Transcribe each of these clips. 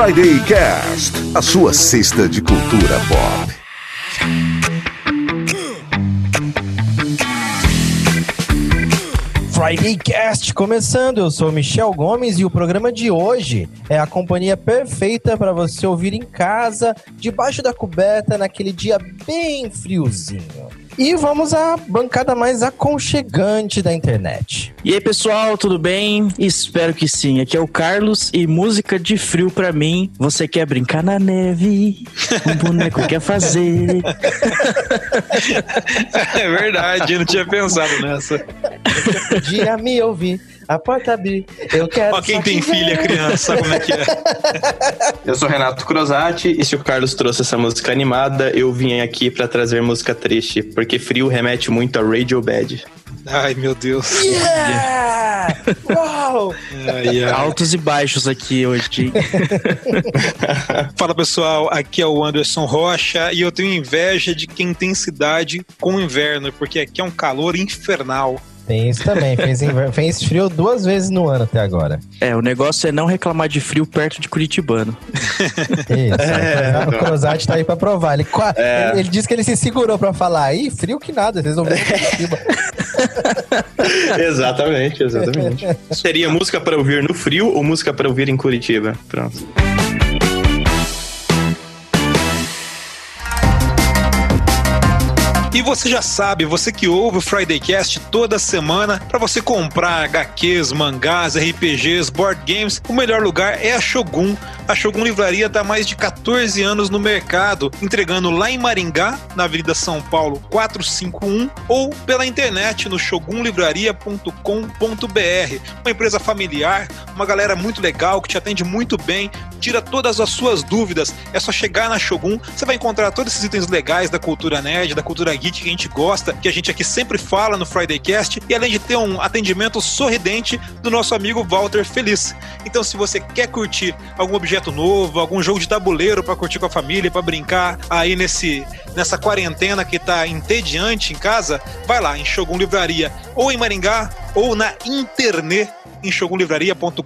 Friday Cast, a sua cesta de cultura pop. Friday Cast começando. Eu sou Michel Gomes e o programa de hoje é a companhia perfeita para você ouvir em casa, debaixo da coberta, naquele dia bem friozinho. E vamos à bancada mais aconchegante da internet. E aí, pessoal, tudo bem? Espero que sim. Aqui é o Carlos e música de frio pra mim. Você quer brincar na neve? Um boneco quer fazer. É verdade, eu não tinha pensado nessa. Podia me ouvir. A porta abrir. Eu quero. Ó, quem tem filha, criança, sabe como é que é. Eu sou Renato Crosati e se o Carlos trouxe essa música animada, eu vim aqui pra trazer música triste, porque frio remete muito a Radio Bad. Ai, meu Deus. Yeah! Uau! Ai, ai. Altos e baixos aqui hoje. Fala pessoal, aqui é o Anderson Rocha e eu tenho inveja de quem tem cidade com inverno, porque aqui é um calor infernal. Tem isso também. Fez, fez frio duas vezes no ano até agora. É, o negócio é não reclamar de frio perto de Curitibano. Isso. o Crosati tá aí pra provar. Ele, qua- ele, ele disse que ele se segurou pra falar. Ih, frio que nada, vocês não viram Curitiba. exatamente, exatamente. Seria música pra ouvir no frio ou música pra ouvir em Curitiba? Pronto. E você já sabe, você que ouve o Friday Cast toda semana, para você comprar HQs, mangás, RPGs, board games, o melhor lugar é a Shogun. A Shogun Livraria está há mais de 14 anos no mercado, entregando lá em Maringá, na Avenida São Paulo 451, ou pela internet no shogunlivraria.com.br. Uma empresa familiar, uma galera muito legal que te atende muito bem, tira todas as suas dúvidas. É só chegar na Shogun, você vai encontrar todos esses itens legais da cultura nerd, da cultura geek que a gente gosta, que a gente aqui sempre fala no Friday Cast, e além de ter um atendimento sorridente do nosso amigo Walter Feliz. Então, se você quer curtir algum objeto novo, algum jogo de tabuleiro para curtir com a família, para brincar aí nesse nessa quarentena que tá entediante em casa, vai lá em Shogun Livraria, ou em Maringá, ou na internet em shogunlivraria.com.br.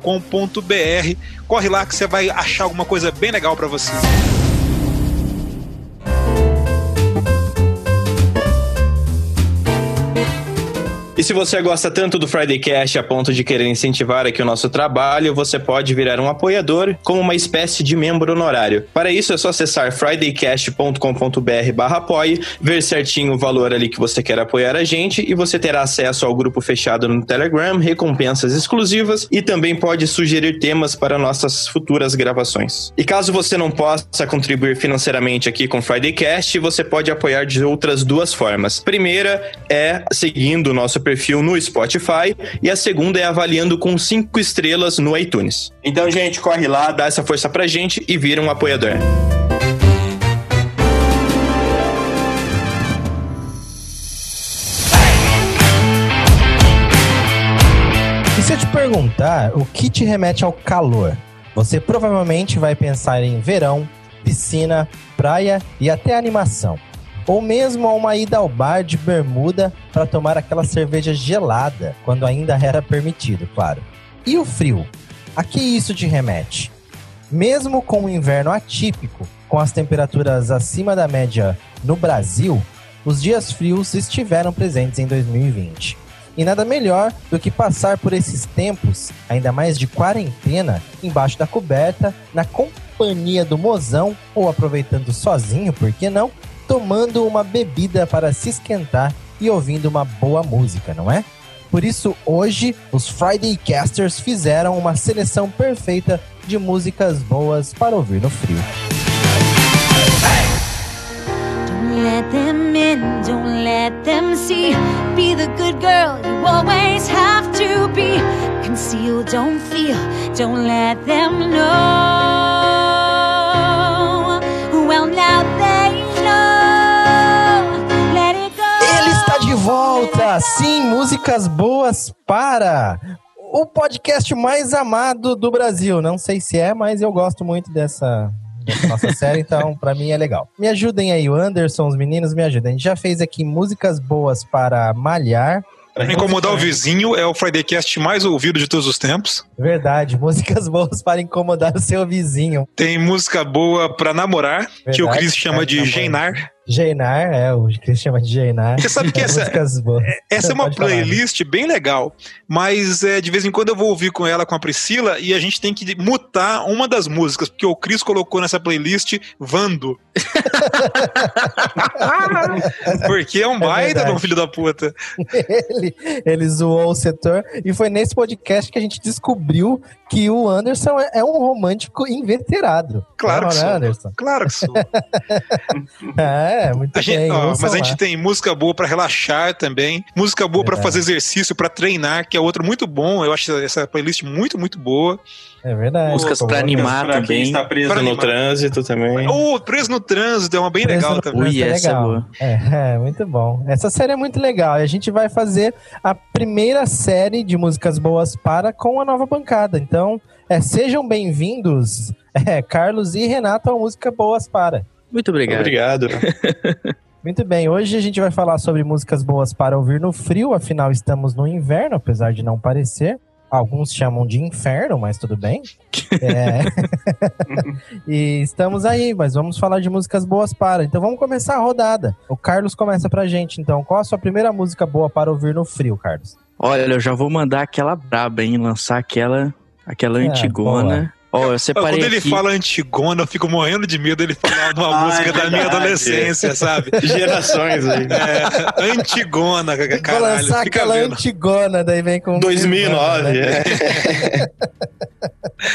Corre lá que você vai achar alguma coisa bem legal para você. E se você gosta tanto do Friday Cast a ponto de querer incentivar aqui o nosso trabalho, você pode virar um apoiador como uma espécie de membro honorário. Para isso é só acessar fridaycast.com.br barra apoie, ver certinho o valor ali que você quer apoiar a gente e você terá acesso ao grupo fechado no Telegram, recompensas exclusivas e também pode sugerir temas para nossas futuras gravações. E caso você não possa contribuir financeiramente aqui com o Friday Cast, você pode apoiar de outras duas formas. Primeira é seguindo o nosso perfil no Spotify e a segunda é avaliando com cinco estrelas no iTunes. Então, gente, corre lá, dá essa força pra gente e vira um apoiador. E se eu te perguntar o que te remete ao calor? Você provavelmente vai pensar em verão, piscina, praia e até animação. Ou mesmo a uma ida ao bar de bermuda para tomar aquela cerveja gelada, quando ainda era permitido, claro. E o frio? A que isso te remete? Mesmo com o inverno atípico, com as temperaturas acima da média no Brasil, os dias frios estiveram presentes em 2020. E nada melhor do que passar por esses tempos, ainda mais de quarentena, embaixo da coberta, na companhia do mozão, ou aproveitando sozinho, por que não? Tomando uma bebida para se esquentar e ouvindo uma boa música, não é? Por isso, hoje, os Friday Casters fizeram uma seleção perfeita de músicas boas para ouvir no frio. Don't volta! Sim, músicas boas para o podcast mais amado do Brasil. Não sei se é, mas eu gosto muito dessa, dessa nossa série, então pra mim é legal. Me ajudem aí, o Anderson, os meninos, me ajudem. A gente já fez aqui músicas boas para malhar, Pra incomodar o vizinho é o Friday Cast mais ouvido de todos os tempos. Verdade, músicas boas para incomodar o seu vizinho. Tem música boa pra namorar, que o Verdade, Chris chama de namorar. Geinar. Jeinar, é, o Cris chama de Jeinar. Você sabe que É, essa- boas. Essa é uma falar. playlist bem legal, mas é, de vez em quando eu vou ouvir com ela, com a Priscila, e a gente tem que mutar uma das músicas, porque o Chris colocou nessa playlist Vando. porque é um É baita de um filho da puta. ele, ele zoou o setor. E foi nesse podcast que a gente descobriu que o Anderson é, é um romântico inveterado. Claro Não, que né, sou. Anderson? Claro que sou. É, muito A gente- bem. ó, mas a gente tem música boa pra relaxar também, música boa pra Verdade. fazer exercício, pra treinar, que é outro muito bom. Eu acho essa playlist muito, muito boa. É verdade. Músicas boa. animar pra quem também. está preso Pra no animar. trânsito também. Ou Preso no Trânsito é uma bem Preso legal no também. Ui, Trânsito essa é legal. boa. É, é, muito bom. Essa série é muito legal. E a gente vai fazer a primeira série de músicas boas para com a nova bancada. Então, é, sejam bem-vindos, é, Carlos e Renato, ao Música Boas para. Muito obrigado. Obrigado. Muito bem, hoje a gente vai falar sobre músicas boas para ouvir no frio, afinal estamos no inverno, apesar de não parecer. Alguns chamam de inferno, mas tudo bem. É. e estamos aí, mas vamos falar de músicas boas para. Então vamos começar a rodada. O Carlos começa pra gente, então. Qual a sua primeira música boa para ouvir no frio, Carlos? Olha, eu já vou mandar aquela braba, hein? Lançar aquela, aquela É, antigona. Ó, eu separei Quando ele aqui. fala Antigona, eu fico morrendo de medo ele falar uma Ah, música é da minha adolescência, sabe? Gerações aí. É, Antigona, Vou caralho. lançar Fica aquela vendo. antigona, daí vem com... 2009. né? é.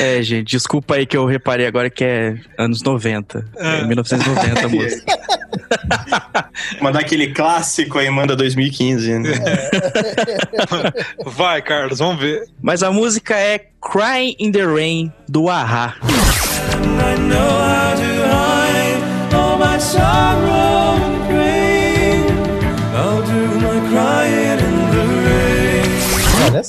É, gente, desculpa aí que eu reparei agora que é anos 90. É, Ah. 1990 a música. Mandar aquele clássico aí, manda 2015. Né? Vai, Carlos, vamos ver. Mas a música é Crying in the Rain, do Ahá.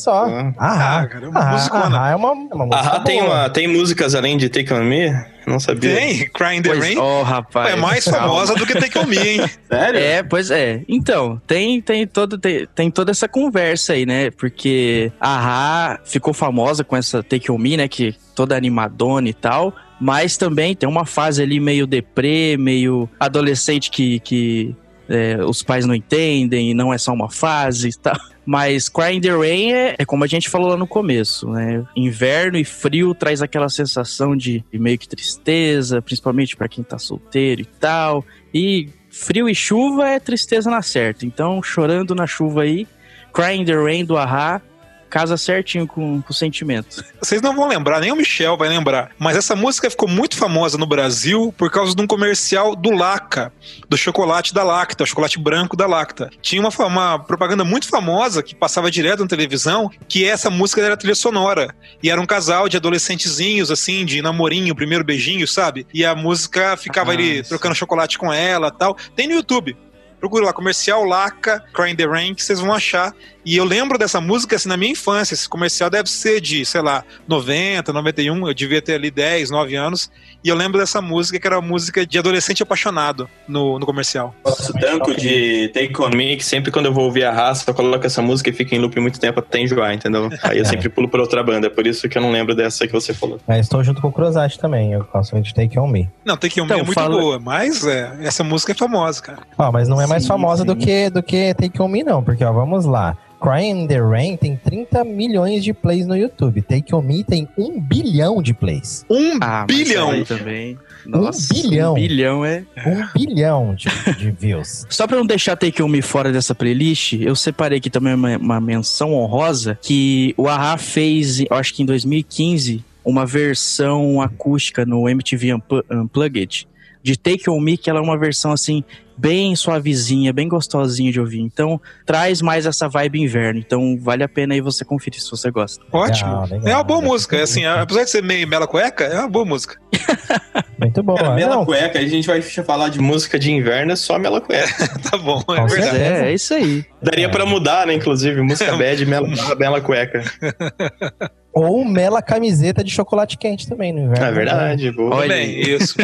Só. Ah. Ah, Ah, cara, é uma musicona. ah, é uma, é uma música Ah, tem, uma, tem músicas além de Take On Me? Não sabia. Tem, Crying the Pois, Rain. ó, rapaz. é mais famosa do que Take On Me, hein? Sério? É, pois é. Então, tem, tem, todo, tem, tem toda essa conversa aí, né? Porque a Ra ficou famosa com essa Take On Me, né? Que toda animadona e tal. Mas também tem uma fase ali meio deprê, meio adolescente que, que é, os pais não entendem e não é só uma fase e tal. Mas Crying the Rain é, é como a gente falou lá no começo, né? Inverno e frio traz aquela sensação de, de meio que tristeza, principalmente pra quem tá solteiro e tal. E frio e chuva é tristeza na certa. Então, chorando na chuva aí, Crying the Rain do Ahá casa certinho com, com o sentimento. Vocês não vão lembrar, nem o Michel vai lembrar. Mas essa música ficou muito famosa no Brasil por causa de um comercial do Laca, do chocolate da Lacta, o chocolate branco da Lacta. Tinha uma, uma propaganda muito famosa que passava direto na televisão, que essa música era trilha sonora. E era um casal de adolescentezinhos, assim, de namorinho, primeiro beijinho, sabe? E a música ficava Ah, ali trocando chocolate com ela tal. Tem no YouTube. Procura lá, comercial Laca, Crying the Rain, que vocês vão achar. E eu lembro dessa música assim na minha infância. Esse comercial deve ser de, sei lá, 90, 91. Eu devia ter ali 10, 9 anos. E eu lembro dessa música que era uma música de adolescente apaixonado no, no comercial. Gosto tanto de Take On Me que sempre quando eu vou ouvir a raça, eu coloco essa música e fica em loop muito tempo até enjoar, entendeu? Aí eu sempre pulo pra outra banda, por isso que eu não lembro dessa que você falou. Mas estou junto com o Cruzat também, eu gosto de Take On Me. Não, tem que Então, é muito fala- boa, mas é, essa música é famosa, cara. Ó, mas não é mais Sim, famosa do sim. que, do que Take On Me, não, porque, ó, vamos lá. Crying in the Rain tem 30 milhões de plays no YouTube. Take On Me tem 1 bilhão de plays. Um Ah, mas bilhão! também. Nossa, bilhão. Um bilhão é. 1 bilhão de, de views. Só pra não deixar Take On Me fora dessa playlist, eu separei aqui também uma, uma menção honrosa que o Ahá fez, eu acho que em 2015, uma versão acústica no MTV Unplu- Unplugged de Take On Me, que ela é uma versão assim bem suavezinha, bem gostosinha de ouvir. Então, traz mais essa vibe inverno. Então, vale a pena aí você conferir se você gosta. Ótimo. Legal, legal. é uma boa música. É assim, apesar de ser meio mela cueca, é uma boa música. Muito boa. Cara, Mela Não, Cueca, a gente vai falar de música de inverno, é só Mela Cueca. tá bom, é verdade. certeza. é, é isso aí. Daria pra mudar, né, inclusive, música bad, Mela, Mela Cueca. Ou mela camiseta de chocolate quente também no inverno. É verdade, boa. Olha Bem, isso.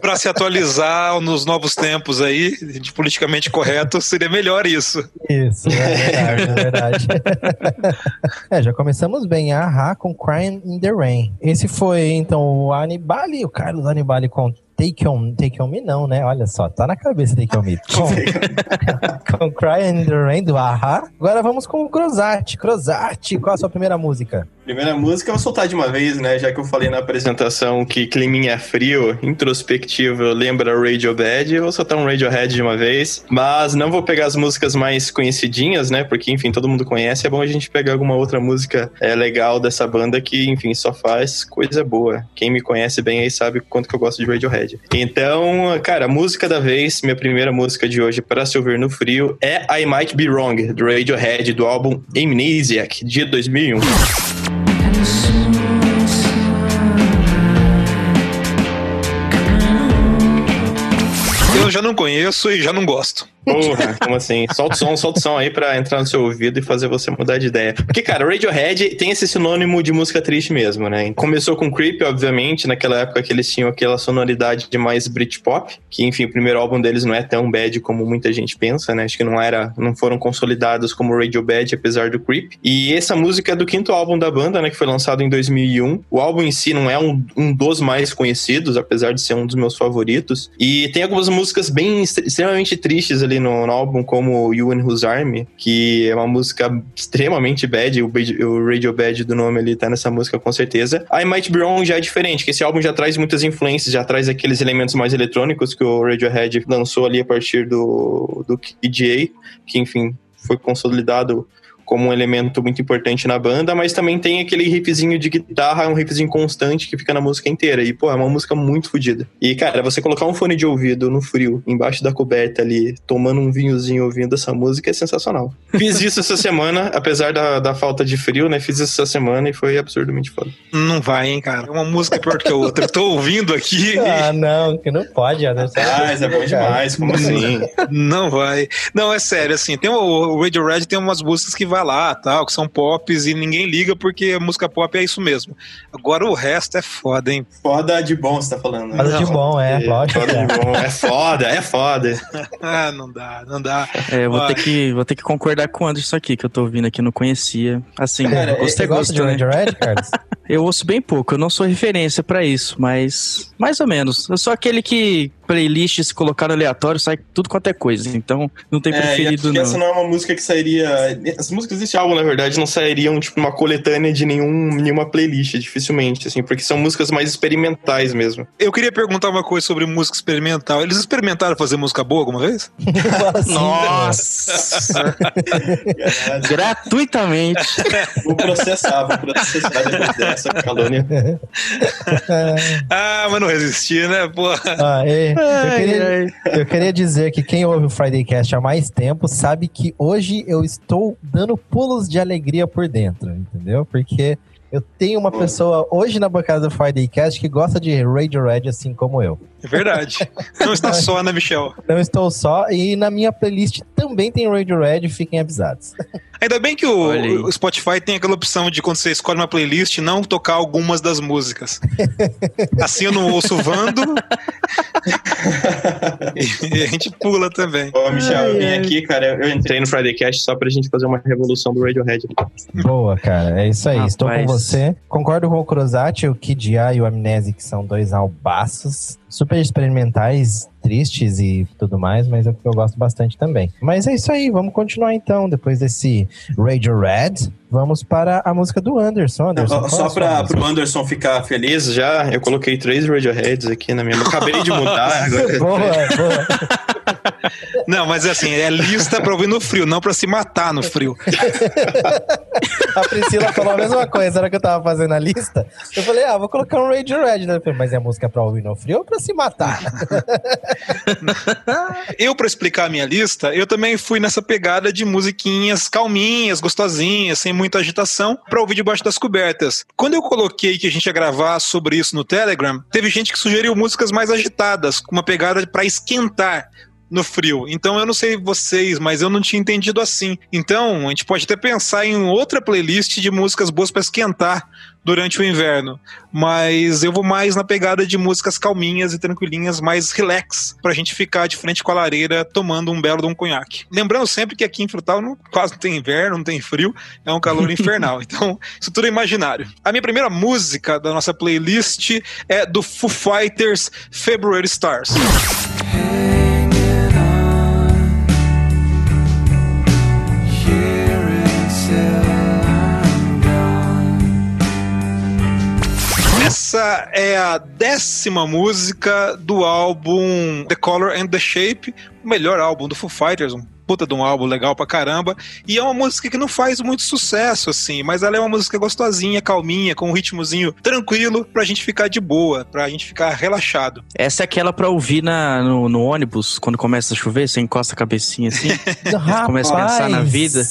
Pra se atualizar nos novos tempos aí, de politicamente correto, seria melhor isso. Isso, é verdade, é verdade. é, já começamos bem. Ahá com Crying in the Rain. Esse foi, então, o Anibali, o Carlos Anibali com Take On, Take On Me não, né? Olha só, tá na cabeça Take On Me. Com, com Crying in the Rain do Ahá. Agora vamos com o Crozati. Crozati, qual a sua primeira música? Primeira música eu vou soltar de uma vez, né? Já que eu falei na apresentação que climinha frio, introspectivo, lembra Radiohead, eu vou soltar um Radiohead de uma vez. Mas não vou pegar as músicas mais conhecidinhas, né? Porque, enfim, todo mundo conhece. É bom a gente pegar alguma outra música é, legal dessa banda que, enfim, só faz coisa boa. Quem me conhece bem aí sabe quanto que eu gosto de Radiohead. Então, cara, música da vez, minha primeira música de hoje para se ouvir no frio é I Might Be Wrong, do Radiohead, do álbum Amnesiac, de 2001. Eu já não conheço e já não gosto. Porra, como assim? Solta o som, solta o som aí pra entrar no seu ouvido e fazer você mudar de ideia. Porque, cara, Radiohead tem esse sinônimo de música triste mesmo, né? Começou com Creep, obviamente, naquela época que eles tinham aquela sonoridade de mais Britpop, que, enfim, o primeiro álbum deles não é tão bad como muita gente pensa, né? Acho que não era, não foram consolidados como Radiohead, apesar do Creep. E essa música é do quinto álbum da banda, né? Que foi lançado em 2001. O álbum em si não é um, um dos mais conhecidos, apesar de ser um dos meus favoritos. E tem algumas músicas bem extremamente tristes ali no, no álbum, como You and Whose Army, que é uma música extremamente bad, o, o Radio Bad do nome ali tá nessa música com certeza. I Might Be Wrong já é diferente, que esse álbum já traz muitas influências, já traz aqueles elementos mais eletrônicos que o Radiohead lançou ali a partir do, do KDA, que enfim, foi consolidado como um elemento muito importante na banda, mas também tem aquele riffzinho de guitarra, um riffzinho constante que fica na música inteira. E, pô, é uma música muito fodida. E, cara, você colocar um fone de ouvido no frio, embaixo da coberta ali, tomando um vinhozinho ouvindo essa música é sensacional. Fiz isso essa semana, apesar da, da falta de frio, né? Fiz isso essa semana e foi absurdamente foda. Não vai, hein, cara. Uma música pior que a outra. Eu tô ouvindo aqui Ah, não, que não pode, Anderson. Mas é bom demais, como assim? Não vai. Não, é sério, assim, tem o, o Radiohead tem umas músicas que vai lá, tal, que são pops e ninguém liga porque a música pop é isso mesmo. Agora o resto é foda, hein? Foda de bom, você tá falando. né? Foda de bom, é, lógico. Foda é. de bom. É foda, é foda. Ah, não dá, não dá. É, eu vou ter, que, vou ter que concordar com o Anderson aqui, que eu tô ouvindo aqui, não conhecia. Assim, Cara, é gosta de né? Radiohead, Carlos? Eu ouço bem pouco, eu não sou referência pra isso, mas mais ou menos. Eu sou aquele que playlist se colocar aleatório sai tudo quanto é coisa, então não tem É, é preferido porque essa não. não é uma música que sairia. As músicas desse álbum, na verdade, não sairiam, tipo, numa coletânea de nenhum, nenhuma playlist, dificilmente, assim, porque são músicas mais experimentais mesmo. Eu queria perguntar uma coisa sobre música experimental. Eles experimentaram fazer música boa alguma vez? Assim, Nossa! Gratuitamente. Vou processar, vou processar depois dessa calônia. Ah, mas não resisti, né? Pô. Ah, e- eu, queria, eu queria dizer que quem ouve o Friday Cast há mais tempo sabe que hoje eu estou dando pulos de alegria por dentro, entendeu? Porque eu tenho uma pessoa hoje na bancada do Friday Cast que gosta de Radiohead assim como eu. É verdade. Não está só, né, Michel? Não estou só, e na minha playlist também tem Radiohead, fiquem avisados. Ainda bem que o, o Spotify tem aquela opção de quando você escolhe uma playlist não tocar algumas das músicas. Assim eu não ouço Vando e a gente pula também. Ô, Michel, eu vim Ai, aqui, cara, eu entrei no Friday Cast só pra gente fazer uma revolução do Radiohead. Boa, cara, é isso aí, estou com Rapaz. você. Concordo com o Cruzati, o Kid A e o Amnesic são dois albaços super experimentais, tristes e tudo mais, mas é o que eu gosto bastante também. Mas é isso aí, vamos continuar então, depois desse Radiohead, vamos para a música do Anderson. Anderson é Só a sua pra, música? pro Anderson ficar feliz já, eu coloquei três Radioheads aqui na minha. Eu acabei de mudar agora. Boa, boa. Não, mas é assim, é lista pra ouvir no frio, não pra se matar no frio. A Priscila falou a mesma coisa, na hora que eu tava fazendo a lista. Eu falei, ah, vou colocar um Radiohead. né? Eu falei, Mas é música pra ouvir no frio ou pra se matar? Eu, pra explicar a minha lista, eu também fui nessa pegada de musiquinhas calminhas, gostosinhas, sem muita agitação, pra ouvir debaixo das cobertas. Quando eu coloquei que a gente ia gravar sobre isso no Telegram, teve gente que sugeriu músicas mais agitadas, com uma pegada pra esquentar. no frio. Então eu não sei vocês, mas eu não tinha entendido assim. Então a gente pode até pensar em outra playlist de músicas boas para esquentar durante o inverno. Mas eu vou mais na pegada de músicas calminhas e tranquilinhas, mais relax, pra gente ficar de frente com a lareira tomando um belo de um conhaque. Lembrando sempre que aqui em Frutal não, quase não tem inverno, não tem frio, é um calor infernal. Então, isso tudo é imaginário. A minha primeira música da nossa playlist é do Foo Fighters February Stars. Essa é a décima música do álbum The Color and the Shape, o melhor álbum do Foo Fighters, um puta de um álbum legal pra caramba. E é uma música que não faz muito sucesso, assim, mas ela é uma música gostosinha, calminha, com um ritmozinho tranquilo pra gente ficar de boa, pra gente ficar relaxado. Essa é aquela pra ouvir na, no, no ônibus, quando começa a chover, você encosta a cabecinha assim, começa a pensar na vida.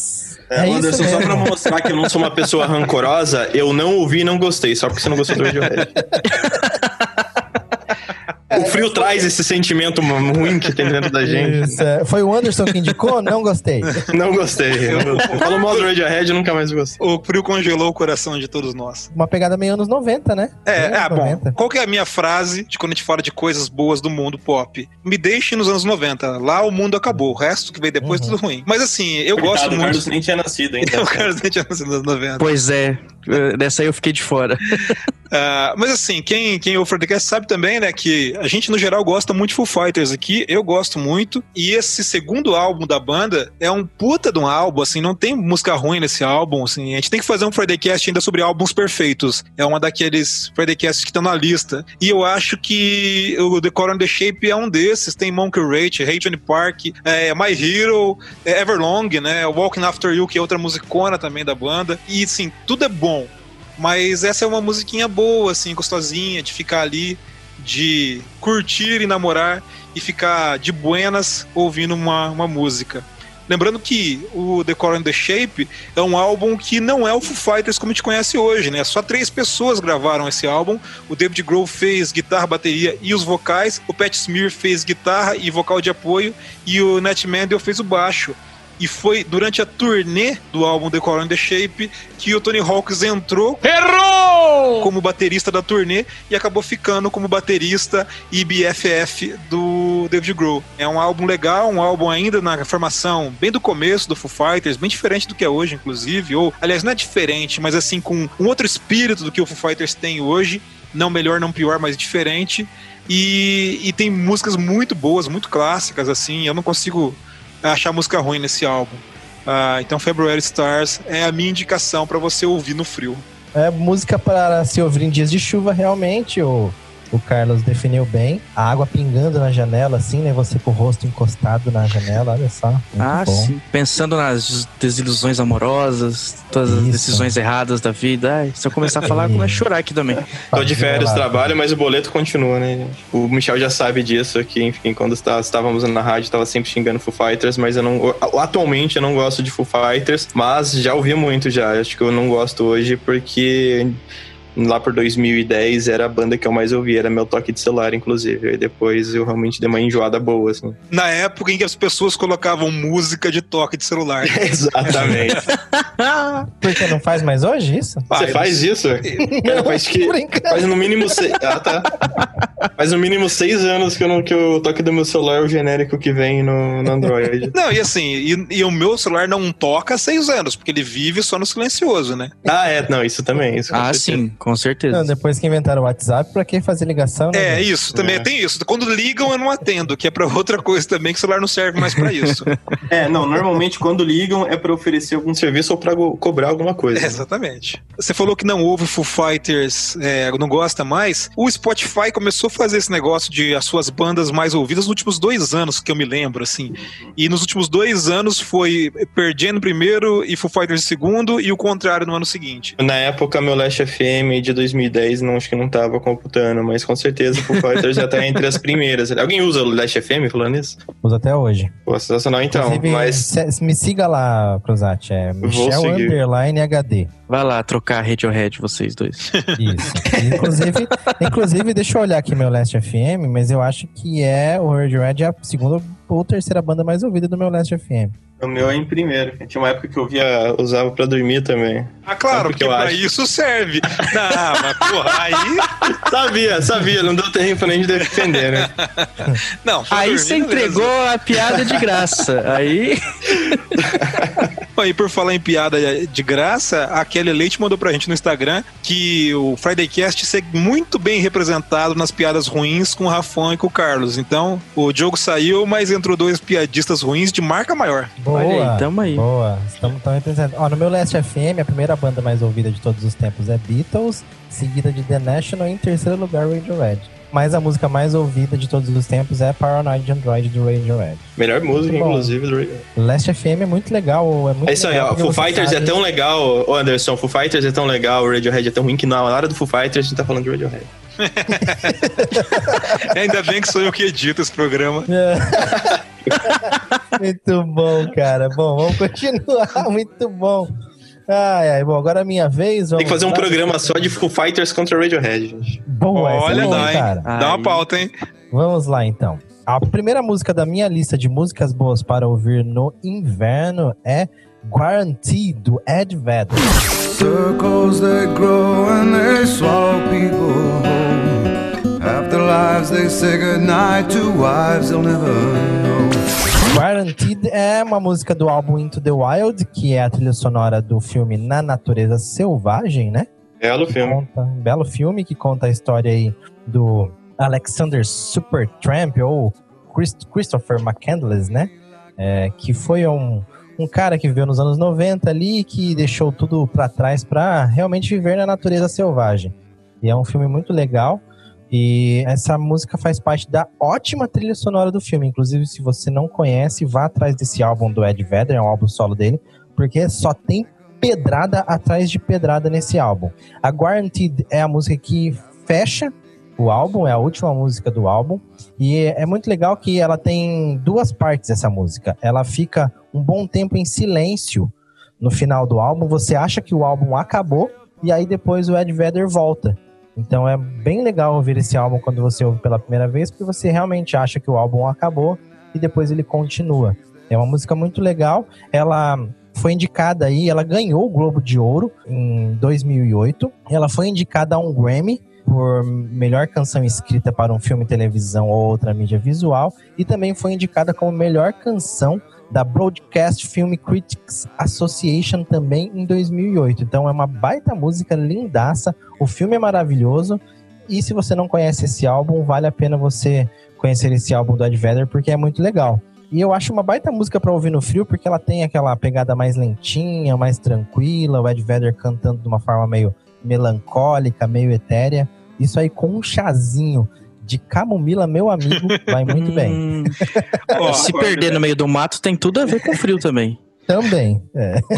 É, é Anderson, só pra mostrar que eu não sou uma pessoa rancorosa, eu não ouvi e não gostei, só porque você não gostou do Radiohead. O frio traz esse sentimento ruim que tem dentro da gente. Isso, é. Foi o Anderson que indicou? Não gostei. Não gostei. Não gostei. Falou mal do Radiohead, nunca mais gostei. O frio congelou o coração de todos nós. Uma pegada meio anos 90, né? É, é bom. Qual que é a minha frase de quando a gente fala de coisas boas do mundo pop? Me deixe nos anos 90. Lá o mundo acabou. O resto que veio depois, uhum. tudo ruim. Mas assim, eu Coitado, gosto o muito. O Carlos nem tinha nascido ainda. o Carlos nem tinha nascido nos anos 90. Pois é. Dessa aí eu fiquei de fora. uh, mas assim, quem, quem ouve o sabe também, né, que a gente no geral gosta muito de Foo Fighters aqui, eu gosto muito, e esse segundo álbum da banda é um puta de um álbum, assim, não tem música ruim nesse álbum, assim, a gente tem que fazer um Friday Cast ainda sobre álbuns perfeitos, é uma daqueles Friday Casts que estão na lista, e eu acho que o The Core and the Shape é um desses, tem Monkey Rate, Hate Park, é, My Hero, é Everlong, né, Walking After You, que é outra musicona também da banda, e assim, tudo é bom, mas essa é uma musiquinha boa, assim, gostosinha, de ficar ali, de curtir e namorar e ficar de buenas ouvindo uma, uma música. Lembrando que o The Core and the Shape é um álbum que não é o Foo Fighters como a gente conhece hoje, né? Só três pessoas gravaram esse álbum. O David Grohl fez guitarra, bateria e os vocais. O Pat Smear fez guitarra e vocal de apoio. E o Nat Mendel fez o baixo. E foi durante a turnê do álbum The Color and the Shape que o Tony Hawks entrou Errou! como baterista da turnê e acabou ficando como baterista e BFF do David Grohl. É um álbum legal, um álbum ainda na formação bem do começo do Foo Fighters, bem diferente do que é hoje, inclusive. Ou, aliás, não é diferente, mas assim, com um outro espírito do que o Foo Fighters tem hoje. Não melhor, não pior, mas diferente. E, e tem músicas muito boas, muito clássicas, assim. Eu não consigo achar música ruim nesse álbum. Uh, então, February Stars é a minha indicação para você ouvir no frio. É música para se ouvir em dias de chuva, realmente, ou o Carlos definiu bem. A água pingando na janela, assim, né? Você com o rosto encostado na janela, olha só. Ah, bom. sim. Pensando nas desilusões amorosas, todas Isso. as decisões erradas da vida. Ai, se eu começar a falar, eu começo a chorar aqui também. Tô de férias, trabalho, mas o boleto continua, né? O Michel já sabe disso aqui, enfim, quando estávamos na rádio, estava sempre xingando Foo Fighters, mas eu não. Atualmente eu não gosto de Foo Fighters, mas já ouvi muito já. Acho que eu não gosto hoje porque lá por 2010 era a banda que eu mais ouvia, era meu toque de celular, inclusive. Aí depois eu realmente dei uma enjoada boa, assim. Na época em que as pessoas colocavam música de toque de celular. Exatamente. Porque não faz mais hoje isso? Você faz isso? Cara, faz que. Faz no mínimo seis. Ah, tá. Faz no mínimo seis anos que, eu não, que o toque do meu celular é o genérico que vem no, no Android. Não, e assim, e, e, o meu celular não toca há seis anos, porque ele vive só no silencioso, né? Ah, é, não, isso também. Isso ah, sim. Com certeza. Não, depois que inventaram o WhatsApp, pra que fazer ligação? Né, é, gente? isso, também é. tem isso. Quando ligam, eu não atendo, que é pra outra coisa também, que o celular não serve mais pra isso. é, não, normalmente quando ligam é pra oferecer algum serviço ou pra cobrar alguma coisa. É, exatamente. Você falou que não ouve Foo Fighters, é, não gosta mais. O Spotify começou a fazer esse negócio de as suas bandas mais ouvidas nos últimos dois anos, que eu me lembro, assim. E nos últimos dois anos foi Perdendo primeiro e Foo Fighters segundo, e o contrário no ano seguinte. Na época, meu Last FM de 2010 não acho que não tava computando, mas com certeza o Foo Fighters já tá entre as primeiras. Alguém usa o Last FM falando isso? Usa até hoje. Pô, sensacional então, Inclusive, mas... Me siga lá, Cruzat, é Michel Underline HD. Vai lá trocar Radiohead, vocês dois. Isso. Inclusive, inclusive, deixa eu olhar aqui meu Last FM, mas eu acho que é o Radiohead é a segunda ou terceira banda mais ouvida do meu Last FM. O meu é em primeiro. Tinha uma época que eu via, usava pra dormir também. Ah, claro, porque eu pra acho? isso serve. Não, mas porra, aí. Sabia, sabia, não deu tempo nem de defender, né? Não, Aí você entregou a piada de graça. Aí. E por falar em piada de graça, a Kelly Leite mandou pra gente no Instagram que o Friday Cast segue muito bem representado nas piadas ruins com o Rafão e com o Carlos. Então, o Diogo saiu, mas entrou dois piadistas ruins de marca maior. Boa. Olha aí, tamo aí. Boa. Estamos tão representados. Ó, no meu Last FM, a primeira banda mais ouvida de todos os tempos é Beatles, seguida de The National e em terceiro lugar Radiohead. Mas a música mais ouvida de todos os tempos é Paranoid Android do Radiohead. Melhor música, Muito inclusive. do- Last FM é muito legal. É, muito É isso aí, legal ó. Foo Fighters é sabe- tão legal, ô Anderson, Foo Fighters é tão legal, o Radiohead é tão ruim que na hora do Foo Fighters a gente tá falando de Radiohead. Ainda bem que sou eu que edito esse programa. Muito bom, cara. Bom, vamos continuar. Muito bom. Ai, ai, bom, agora é a minha vez. Tem que fazer um programa só de Foo Fighters contra Radiohead, gente. Boa, Olha, dá, hein? cara. Dá uma pauta, hein? Vamos lá, então. A primeira música da minha lista de músicas boas para ouvir no inverno é Guarantee, do Ed Vedder. Circles they grow and they swallow people whole. After lives they say goodnight to wives they'll never know. Guaranteed é uma música do álbum Into the Wild, que é a trilha sonora do filme Na Natureza Selvagem, né? Belo que filme. conta, um belo filme que conta a história aí do Alexander Supertramp ou Chris- Christopher McCandless, né? É, que foi um, um cara que viveu nos anos 90 ali que deixou tudo pra trás pra realmente viver na natureza selvagem. E é um filme muito legal. E essa música faz parte da ótima trilha sonora do filme. Inclusive, se você não conhece, vá atrás desse álbum do Ed Vedder, é um álbum solo dele, porque só tem pedrada atrás de pedrada nesse álbum. A Guaranteed é a música que fecha o álbum, é a última música do álbum. E é muito legal que ela tem duas partes essa música. Ela fica um bom tempo em silêncio no final do álbum. Você acha que o álbum acabou e aí depois o Ed Vedder volta. Então é bem legal ouvir esse álbum quando você ouve pela primeira vez, porque você realmente acha que o álbum acabou e depois ele continua. É uma música muito legal. Ela foi indicada aí, ela ganhou o Globo de Ouro em 2008. Ela foi indicada a um Grammy por melhor canção escrita para um filme, televisão ou outra mídia visual e também foi indicada como melhor canção da Broadcast Film Critics Association também em 2008. Então é uma baita música lindaça. O filme é maravilhoso e se você não conhece esse álbum, vale a pena você conhecer esse álbum do Ed Vedder porque é muito legal. E eu acho uma baita música para ouvir no frio porque ela tem aquela pegada mais lentinha, mais tranquila, o Ed Vedder cantando de uma forma meio melancólica, meio etérea. Isso aí com um chazinho de camomila, meu amigo, vai muito bem. Ó, se perder no meio do mato tem tudo a ver com frio também. Também. É.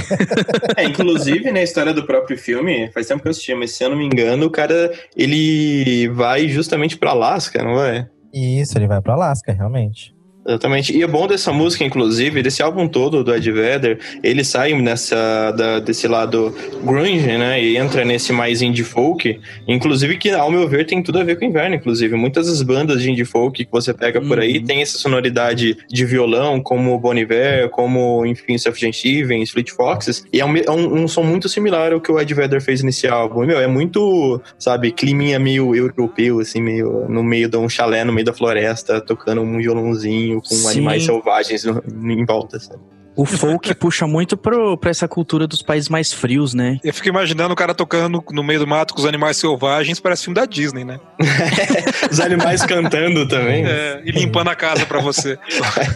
É, inclusive, na história do próprio filme, faz tempo que eu assisti, mas se eu não me engano, o cara, ele vai justamente pra Alasca, não vai? Isso, ele vai para Alasca, realmente. Exatamente. E é bom dessa música, inclusive, desse álbum todo do Ed Vedder, ele sai nessa, da- desse lado grunge, né? E entra nesse mais indie folk. Inclusive, que, ao meu ver, tem tudo a ver com o inverno, inclusive. Muitas das bandas de indie folk que você pega por aí Uhum. tem essa sonoridade de violão, como Bon Iver, como, enfim, Sufjan Stevens, Fleet Foxes. E é um, é um, um som muito similar ao que o Ed Vedder fez nesse álbum. E, meu, é muito, sabe, climinha meio europeu, assim, meio no meio de um chalé, no meio da floresta, tocando um violãozinho com Sim. animais selvagens no- em volta, sabe? O folk puxa muito pro, pra essa cultura dos países mais frios, né? Eu fico imaginando o cara tocando no meio do mato com os animais selvagens, parece filme da Disney, né? Os animais cantando também. É, e limpando a casa pra você.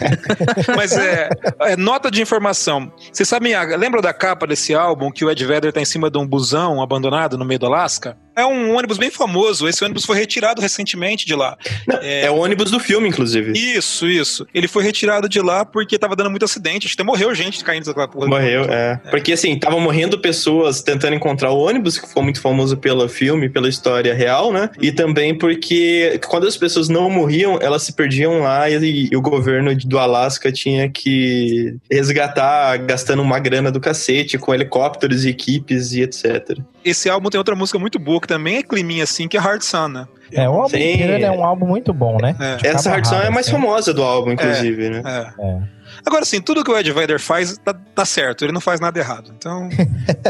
Mas é, é, nota de informação. Vocês sabem, a- lembra da capa desse álbum que o Ed Vedder tá em cima de um busão abandonado no meio do Alasca? É um ônibus bem famoso. Esse ônibus foi retirado recentemente de lá. É, o ônibus do filme, inclusive. Isso, isso. Ele foi retirado de lá porque tava dando muito acidente. Acho que até morreu gente caindo daquela porra. Morreu, é. Porque assim, estavam morrendo pessoas tentando encontrar o ônibus, que foi muito famoso pelo filme, pela história real, né? E também porque quando as pessoas não morriam, elas se perdiam lá e, e o governo do Alasca tinha que resgatar, gastando uma grana do cacete, com helicópteros e equipes e etc. Esse álbum tem outra música muito boa que também é climinha assim, que é Hard Sun, né? É, o álbum Sim. inteiro é um álbum muito bom, né? É. Essa a Hard Sun é a mais assim. famosa do álbum, inclusive, né? É. É. Agora, assim, tudo que o Ed Vedder faz tá, tá certo, ele não faz nada errado. Então,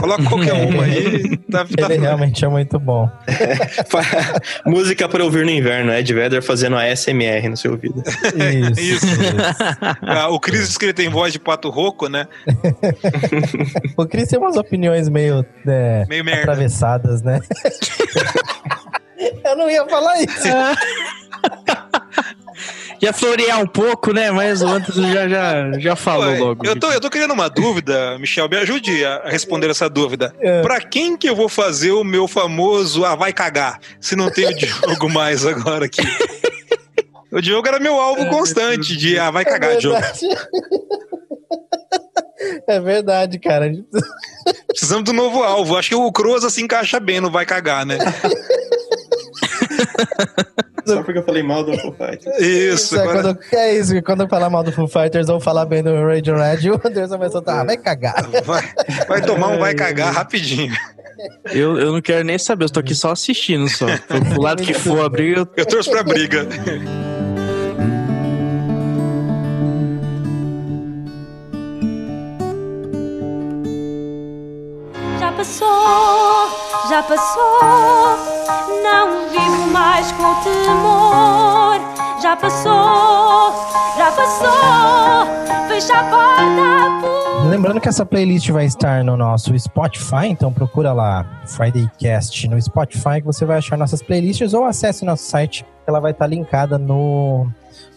coloca qualquer uma aí. Tá, tá- Ele realmente é muito bom. Música para ouvir no inverno, Ed Vedder fazendo a SMR no seu ouvido. Isso. Isso. isso. Ah, o Chris diz que ele tem voz de pato rouco, né? O Cris tem umas opiniões meio, é, Meio atravessadas, né? Eu não ia falar isso. Ia florear um pouco, né? Mas o Anderson já, já, já falou Ué, logo. Eu tô, eu tô querendo uma dúvida, Michel, me ajude a responder essa dúvida. É. Pra quem que eu vou fazer o meu famoso Ah, vai cagar, se não tem o Diogo mais agora aqui? O Diogo era meu alvo constante de Ah, vai cagar, é Diogo. É verdade, cara. Precisamos do novo alvo. Acho que o Croza se encaixa bem no vai cagar, né? Só porque eu falei mal do Foo Fighters. Isso, é, agora quando, é isso, quando eu falar mal do Foo Fighters ou falar bem do Radiohead, o Anderson vai soltar, ah, vai cagar. vai, vai tomar um vai cagar rapidinho. Eu, eu não quero nem saber, eu tô aqui só assistindo só. Pro, pro lado que for a briga, eu Eu torço pra briga. Já passou, já passou. Temor. Já passou, já passou. Fecha a porta por. Lembrando que essa playlist vai estar no nosso Spotify, então procura lá Friday Cast no Spotify que você vai achar nossas playlists ou acesse nosso site, ela vai estar linkada no,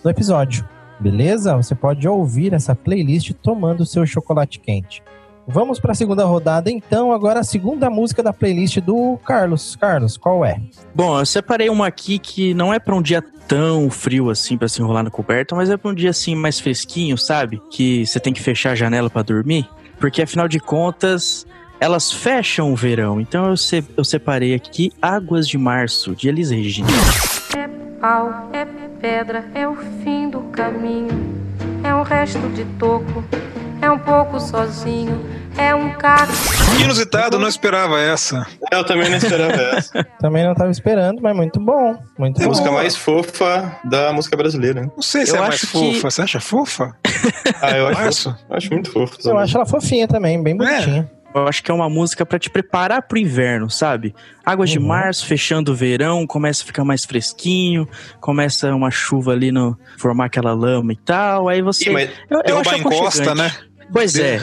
no episódio. Beleza? Você pode ouvir essa playlist tomando seu chocolate quente. Vamos para a segunda rodada, então. Agora a segunda música da playlist do Carlos. Carlos, qual é? Bom, eu separei uma aqui que não é pra um dia tão frio assim pra se enrolar na coberta, mas é pra um dia assim mais fresquinho, sabe? Que você tem que fechar a janela pra dormir, porque afinal de contas elas fecham o verão. Então eu, se- eu separei aqui Águas de Março de Elis Regina. É pau, é pedra, é o fim do caminho. É um resto de toco, é um pouco sozinho, é um caco. Inusitado, não esperava essa. Eu também não esperava essa. Também não estava esperando, mas muito bom. Muito É a bom. música mais fofa da música brasileira. né? Não sei se Eu é mais acho que- fofa. Você acha fofa? Ah, eu acho, Março? eu acho muito fofo. Eu acho ela fofinha também, bem bonitinha. Eu acho que é uma música pra te preparar pro inverno, sabe? Águas de Uhum. março, fechando o verão, começa a ficar mais fresquinho, começa uma chuva ali no formar aquela lama e tal. Aí você. Ih, mas eu, eu Derrubar acho encosta, né? Pois é.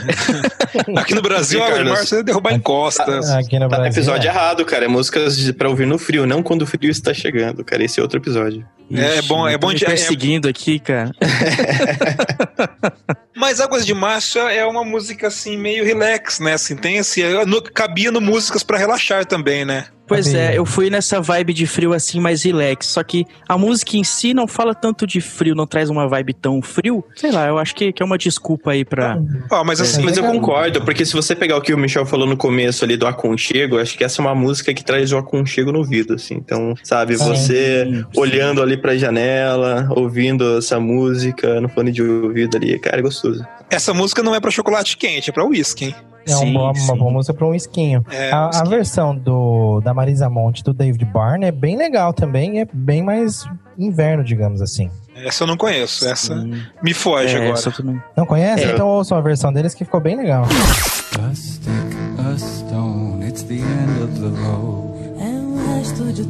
Aqui no Brasil, a Carlos. Março é derrubar encostas. Aqui no tá Brasil. episódio é. errado, cara. É músicas pra ouvir no frio, não quando o frio está chegando, cara. Esse é outro episódio. É bom- é eu tô bom de- é- perseguindo aqui, cara. Mas Águas de Março é uma música assim meio relax, né? Assim, tem assim, é, no- cabia no músicas pra relaxar também, né? Pois é, eu fui nessa vibe de frio assim, mais relax. Só que a música em si não fala tanto de frio, não traz uma vibe tão frio. Sei lá, eu acho que, que é uma desculpa aí pra. Ó, mas assim, Mas eu legal. concordo, porque se você pegar o que o Michel falou no começo ali do aconchego, eu acho que essa é uma música que traz o aconchego no ouvido, assim. Então, sabe, Sim. você Sim. olhando ali pra janela, ouvindo essa música no fone de ouvido ali, cara, é gostoso. Essa música não é pra chocolate quente, é pra uísque, hein? É uma Sim, boa, uma sim. boa música para um esquinho. É, A, a whisky. versão do, da Marisa Monte do David Byrne é bem legal também, é bem mais inverno, digamos assim. Essa eu não conheço, essa Hum, me foge é, agora. essa também. Não conhece? É. Então ouçam a versão deles que ficou bem legal. A stick, a stone, it's the end of the road. É um resto de.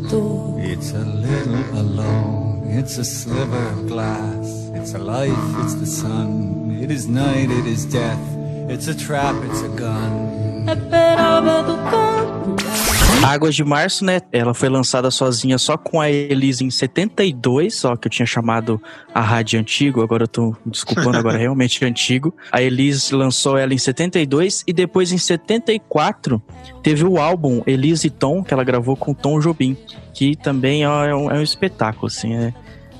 It's a little alone, it's a sliver of glass. It's a life, it's the sun, it is night, it is death. It's a trap, it's a gun. É. Águas de Março, né? Ela foi lançada sozinha só com a Elise em 72, só que eu tinha chamado a rádio antigo, agora eu tô desculpando, agora é realmente antigo. A Elise lançou ela em 72 e depois em 74 teve o álbum Elise e Tom, que ela gravou com Tom Jobim, que também é um, é um espetáculo, assim, é-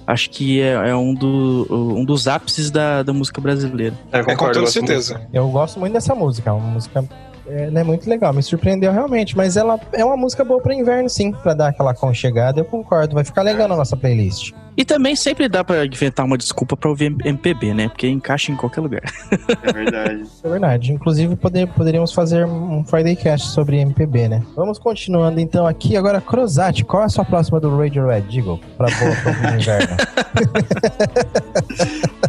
Acho que é, é um, do, um dos ápices da, da música brasileira. É, com concordo, toda eu gosto muito. certeza. Eu gosto muito dessa música, é uma música ela é muito legal, me surpreendeu realmente, mas ela é uma música boa para inverno, sim, para dar aquela conchegada, eu concordo, vai ficar legal na nossa playlist. E também sempre dá pra inventar uma desculpa pra ouvir MPB, né? Porque encaixa em qualquer lugar. É verdade. É verdade. Inclusive, poder, poderíamos fazer um Friday Cast sobre MPB, né? Vamos continuando então aqui. Agora, Crozat, qual é a sua próxima do Radiohead, Digo? Pra boa pro inverno.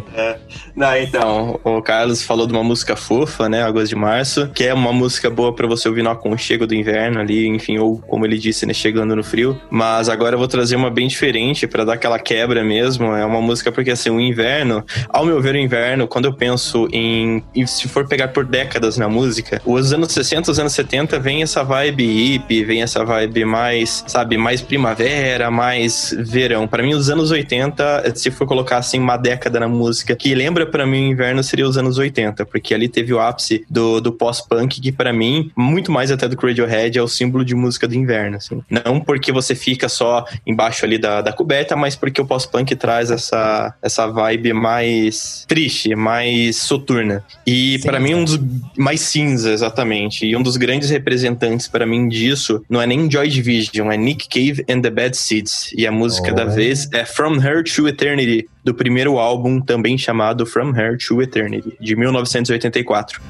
É. Não, então, o Carlos falou de uma música fofa, né? Agosto de Março, que é uma música boa pra você ouvir no aconchego do inverno ali, enfim, ou como ele disse, né? Chegando no frio. Mas agora eu vou trazer uma bem diferente pra dar aquela quebra mesmo. É uma música porque, assim, o inverno, ao meu ver, o inverno, quando eu penso em. se for pegar por décadas na música, os anos 60, os anos 70, vem essa vibe hippie, vem essa vibe mais, sabe, mais primavera, mais verão. Pra mim, os anos 80, se for colocar assim uma década na música, que lembra pra mim o inverno seria os anos 80, porque ali teve o ápice do, do pós-punk, que pra mim, muito mais até do que Radiohead, é o símbolo de música do inverno, assim. Não porque você fica só embaixo ali da, da coberta, mas porque o pós-punk traz essa, essa vibe mais triste, mais soturna. E pra mim, um dos mais cinza, exatamente. E um dos grandes representantes pra mim disso não é nem Joy Division, é Nick Cave and the Bad Seeds. E a música da Oh. vez é From Her to Eternity, do primeiro álbum também chamado From Her to Eternity, de 1984.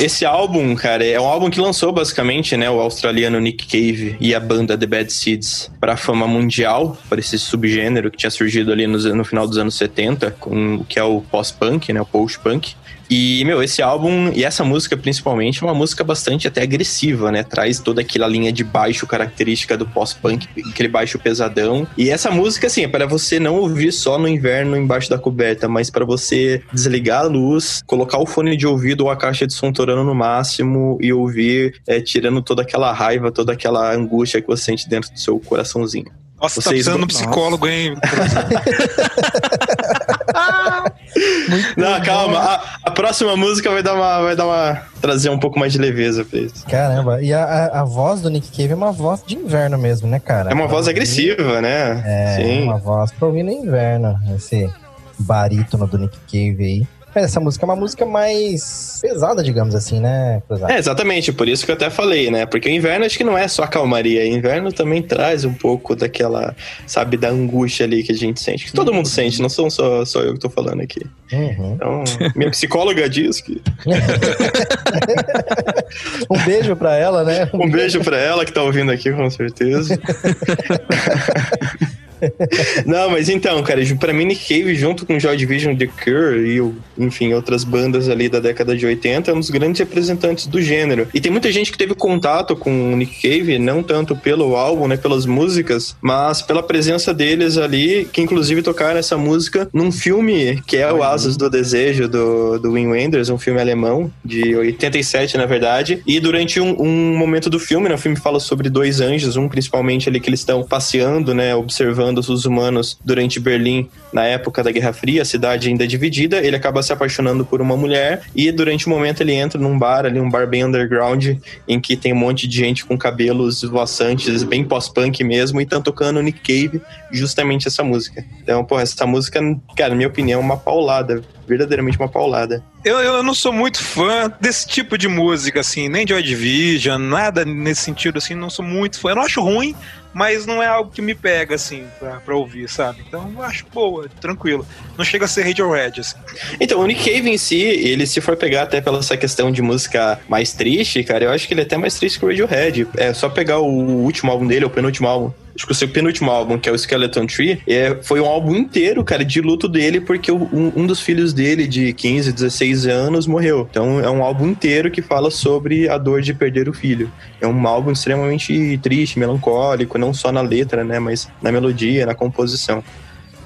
Esse álbum, cara, é um álbum que lançou basicamente, né, o australiano Nick Cave e a banda The Bad Seeds para fama mundial, para esse subgênero que tinha surgido ali nos- no, final dos anos 70, com o que é o pós-punk, né, o post-punk. E, meu, esse álbum e essa música principalmente é uma música bastante até agressiva, né? Traz toda aquela linha de baixo característica do pós-punk, aquele baixo pesadão. E essa música, assim, é para você não ouvir só no inverno embaixo da coberta, mas para você desligar a luz, colocar o fone de ouvido ou a caixa de som torando no máximo e ouvir, é, tirando toda aquela raiva, toda aquela angústia que você sente dentro do seu coraçãozinho. Nossa, tá Vocês- precisando de um psicólogo, hein? Não, calma. A, a próxima música vai dar uma, vai dar uma trazer um pouco mais de leveza pra isso. Caramba, e a, a, a voz do Nick Cave é uma voz de inverno mesmo, né, cara? É uma voz Pra ouvir- agressiva, né? É, Sim. uma voz pra ouvir no inverno, esse barítono do Nick Cave aí. Essa música é uma música mais pesada, digamos assim, né, Cruzado? É, exatamente, por isso que eu até falei, né? Porque o inverno acho que não é só a calmaria, o inverno também traz um pouco daquela, sabe, da angústia ali que a gente sente. Que todo mundo sente, não sou só, só eu que tô falando aqui. Uhum. Então, minha psicóloga diz que. Um beijo pra ela, né? Um beijo pra ela que tá ouvindo aqui, com certeza. Não, mas então, cara, pra mim Nick Cave junto com Joy Division, The Cure e, enfim, outras bandas ali da década de 80 é um dos grandes representantes do gênero. E tem muita gente que teve contato com o Nick Cave, não tanto pelo álbum, né, pelas músicas, mas pela presença deles ali, que inclusive tocaram essa música num filme que é o Asas do Desejo, do, do Wim Wenders, um filme alemão, de 87, na verdade. E durante um, um momento do filme, né, o filme fala sobre dois anjos, um principalmente ali que eles estão passeando, né, observando os humanos durante Berlim na época da Guerra Fria, a cidade ainda é dividida, ele acaba se apaixonando por uma mulher e durante um momento ele entra num bar ali, um bar bem underground, em que tem um monte de gente com cabelos voaçantes, bem pós-punk mesmo, e estão tocando Nick Cave justamente essa música. Então, porra, essa música, cara, na minha opinião, é uma paulada, verdadeiramente uma paulada. Eu, eu não sou muito fã desse tipo de música, assim, nem Joy Division, nada nesse sentido, assim, não sou muito fã. Eu não acho ruim, mas não é algo que me pega, assim, pra, pra ouvir, sabe? Então eu acho boa, tranquilo. Não chega a ser Radiohead, assim. Então, o Nick Cave em si, ele se for pegar até pela essa questão de música mais triste, cara, eu acho que ele é até mais triste que o Radiohead. É só pegar o último álbum dele, o penúltimo álbum. Acho que o seu penúltimo álbum, que é o Skeleton Tree, é, foi um álbum inteiro, cara, de luto dele, porque um, um dos filhos dele, de 15, 16 anos, morreu. Então, é um álbum inteiro que fala sobre a dor de perder o filho. É um álbum extremamente triste, melancólico, não só na letra, né, mas na melodia, na composição.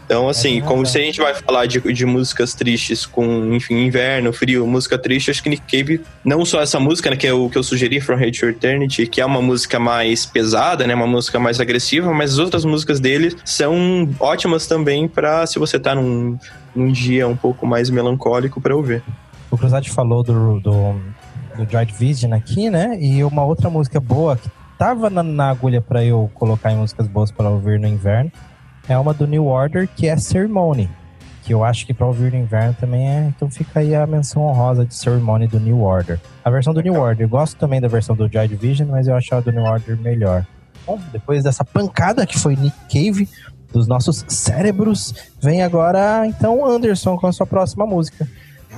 Então, assim, É como se a gente vai falar de, de músicas tristes com, enfim, inverno, frio, música triste, acho que Nick Cave, não só essa música, né, que é o que eu sugeri, From Hate to Eternity, que é uma música mais pesada, né, uma música mais agressiva, mas as outras músicas dele são ótimas também pra se você tá num, num dia um pouco mais melancólico pra ouvir. O Cruzade falou do, do, do Joy Division aqui, né? E uma outra música boa que tava na, na agulha pra eu colocar em músicas boas para ouvir no inverno é uma do New Order, que é Ceremony. Que eu acho que pra ouvir no inverno também é. Então fica aí a menção honrosa de Ceremony do New Order. A versão do New Order, eu gosto também da versão do Joy Division, mas eu acho a do New Order melhor. Bom, depois dessa pancada que foi Nick Cave dos nossos cérebros, vem agora então Anderson com a sua próxima música.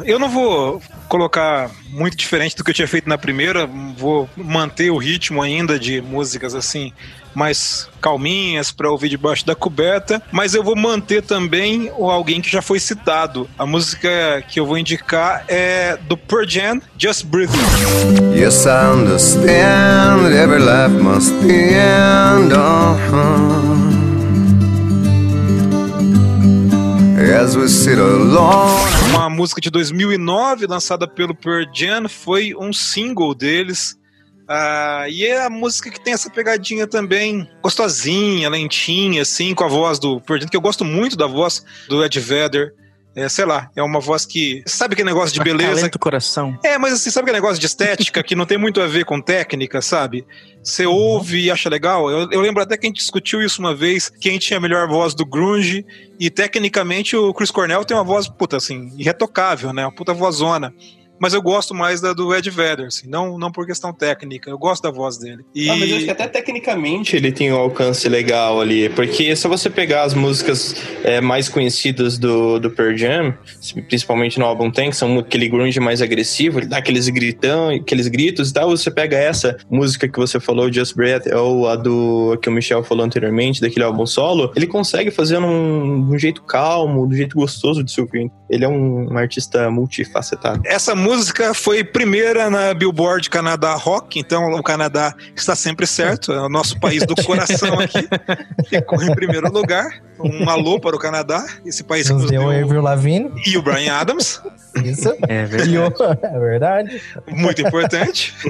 Eu não vou colocar muito diferente do que eu tinha feito na primeira, vou manter o ritmo ainda de músicas assim mais calminhas para ouvir debaixo da coberta, mas eu vou manter também alguém que já foi citado. A música que eu vou indicar é do Pearl Jam, Just Breathe. Yes, I understand every life must end. Uh-huh. As we sit alone. Uma música de 2009 lançada pelo Pearl Jam, foi um single deles. Ah, e é a música que tem essa pegadinha também gostosinha, lentinha, assim, com a voz do Pearl Jam, que eu gosto muito da voz do Ed Vedder. É, sei lá, é uma voz que. Sabe aquele negócio de beleza? Acalenta o coração. É, mas assim, sabe aquele negócio de estética que não tem muito a ver com técnica, sabe? Você ouve e acha legal. Eu, eu lembro até que a gente discutiu isso uma vez, quem tinha a melhor voz do grunge, e tecnicamente o Chris Cornell tem uma voz, puta, assim, irretocável, né? Uma puta vozona. Mas eu gosto mais da do Ed Vedder, assim, não, não por questão técnica, eu gosto da voz dele. E... Ah, mas eu acho que até tecnicamente ele tem um alcance legal ali, porque se você pegar as músicas é, mais conhecidas do, do Pearl Jam, principalmente no álbum Tank, são aquele grunge mais agressivo, ele dá aqueles gritão, aqueles gritos e tal, você pega essa música que você falou, Just Breath, ou a do que o Michel falou anteriormente, daquele álbum solo, ele consegue fazer num, de um jeito calmo, do jeito gostoso de se ouvir. Ele é um, um artista multifacetado. Essa música foi primeira na Billboard Canadá Rock, então o Canadá está sempre certo, é o nosso país do coração aqui. Ficou em primeiro lugar. Um alô para o Canadá, esse país que Nos nos deu o deu. Avril Lavigne. E o Brian Adams, Isso. É verdade. O- é verdade. muito importante.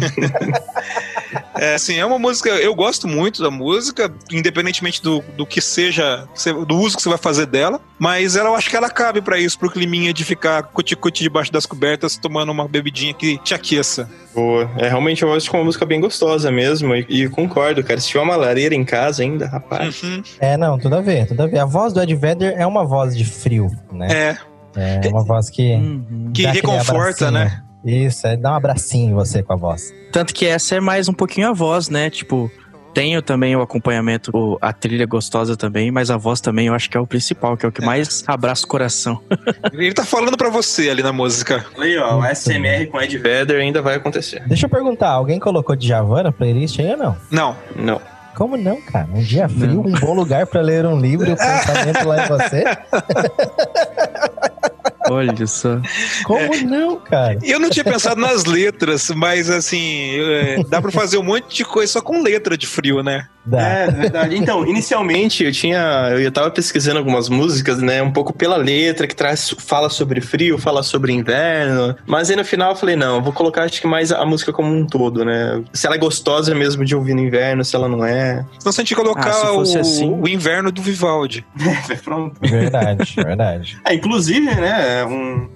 É, assim, é uma música, eu gosto muito da música, independentemente do, do que seja, do uso que você vai fazer dela, mas ela, eu acho que ela cabe pra isso, pro climinha de ficar cuti-cuti debaixo das cobertas, tomando uma bebidinha que te aqueça. Boa. É realmente eu acho que é uma música bem gostosa mesmo. E, e concordo, cara. Se tiver uma lareira em casa ainda, rapaz. Uhum. É, não, tudo a ver, tudo a ver. A voz do Ed Vedder é uma voz de frio, né? É, É uma voz que. Uhum. que reconforta, né? Isso, é, dá um abracinho em você com a voz. Tanto que essa é mais um pouquinho a voz, né? Tipo, tenho também o acompanhamento, a trilha gostosa também, mas a voz também eu acho que é o principal, que é o que mais abraça o coração. Ele tá falando pra você ali na música. Aí, ó, o SMR com Ed Vedder ainda vai acontecer. Deixa eu perguntar, alguém colocou Djavan na playlist aí ou não? Não, Não. Como não, cara? Um dia frio, um bom lugar pra ler um livro e o pensamento lá em você? Olha só. Como É. não, cara? eu não tinha pensado nas letras, mas assim, é, dá pra fazer um monte de coisa só com letra de frio, né? Dá. É, verdade. Então, inicialmente eu tinha. Eu tava pesquisando algumas músicas, né? Um pouco pela letra, que traz, fala sobre frio, fala sobre inverno. Mas aí no final eu falei, não, eu vou colocar acho que mais a música como um todo, né? Se ela é gostosa mesmo de ouvir no inverno, se ela não é. Senão se a gente colocar Ah, o, assim. o inverno do Vivaldi. Pronto. Verdade, verdade. É, inclusive, né? Um.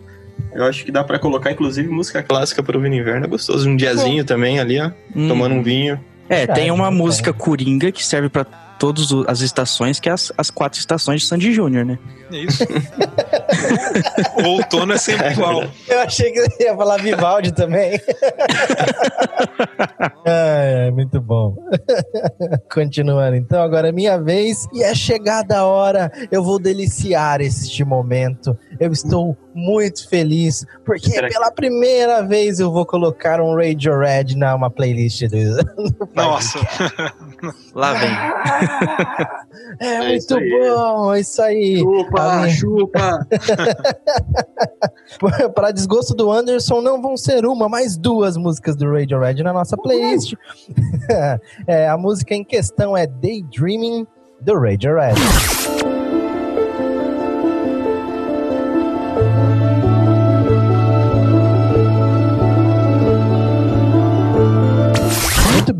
Eu acho que dá pra colocar, inclusive, música clássica para ouvir no inverno. É gostoso. Um diazinho também ali, ó. Tomando um vinho. É, tem Verdade, uma né? música coringa que serve pra todas as estações, que é as, as quatro estações de Sandy Júnior, né? É isso. o outono é sempre igual. Eu achei que ia falar Vivaldi também. Ai, ai, muito bom. Continuando, então, agora é minha vez e é chegada a hora. Eu vou deliciar este momento. Eu estou muito feliz porque Será que- pela primeira vez eu vou colocar um Radio Red na uma playlist do. do Nossa. Lá vem. É, É muito isso bom, é isso aí. A minha- chupa! Para desgosto do Anderson, não vão ser uma, mas duas músicas do Radiohead na nossa playlist. É, a música em questão é Daydreaming do Radiohead.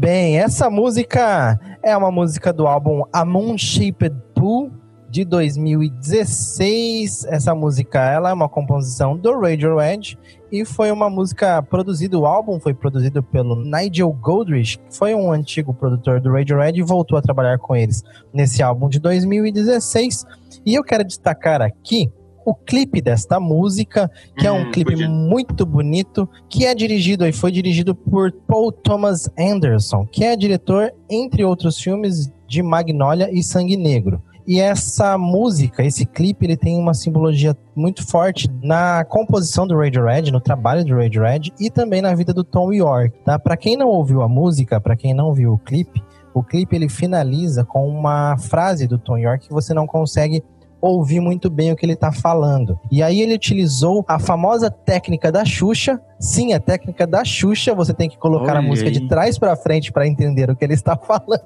Bem, essa música é uma música do álbum A Moon Shaped Pool de 2016. Essa música ela é uma composição do Radiohead e foi uma música produzida, o álbum foi produzido pelo Nigel Godrich, que foi um antigo produtor do Radiohead e voltou a trabalhar com eles nesse álbum de 2016. E eu quero destacar aqui o clipe desta música, que é um Hum, clipe muito bonito, que é dirigido e foi dirigido por Paul Thomas Anderson, que é diretor, entre outros filmes, de Magnolia e Sangue Negro. E essa música, esse clipe, ele tem uma simbologia muito forte na composição do Radiohead, no trabalho do Radiohead e também na vida do Tom York, tá? Para quem não ouviu a música, para quem não viu o clipe, o clipe ele finaliza com uma frase do Tom York que você não consegue ouvir muito bem o que ele tá falando. E aí ele utilizou a famosa técnica da Xuxa. Sim, a técnica da Xuxa, você tem que colocar a Olha música de trás para frente para entender o que ele está falando.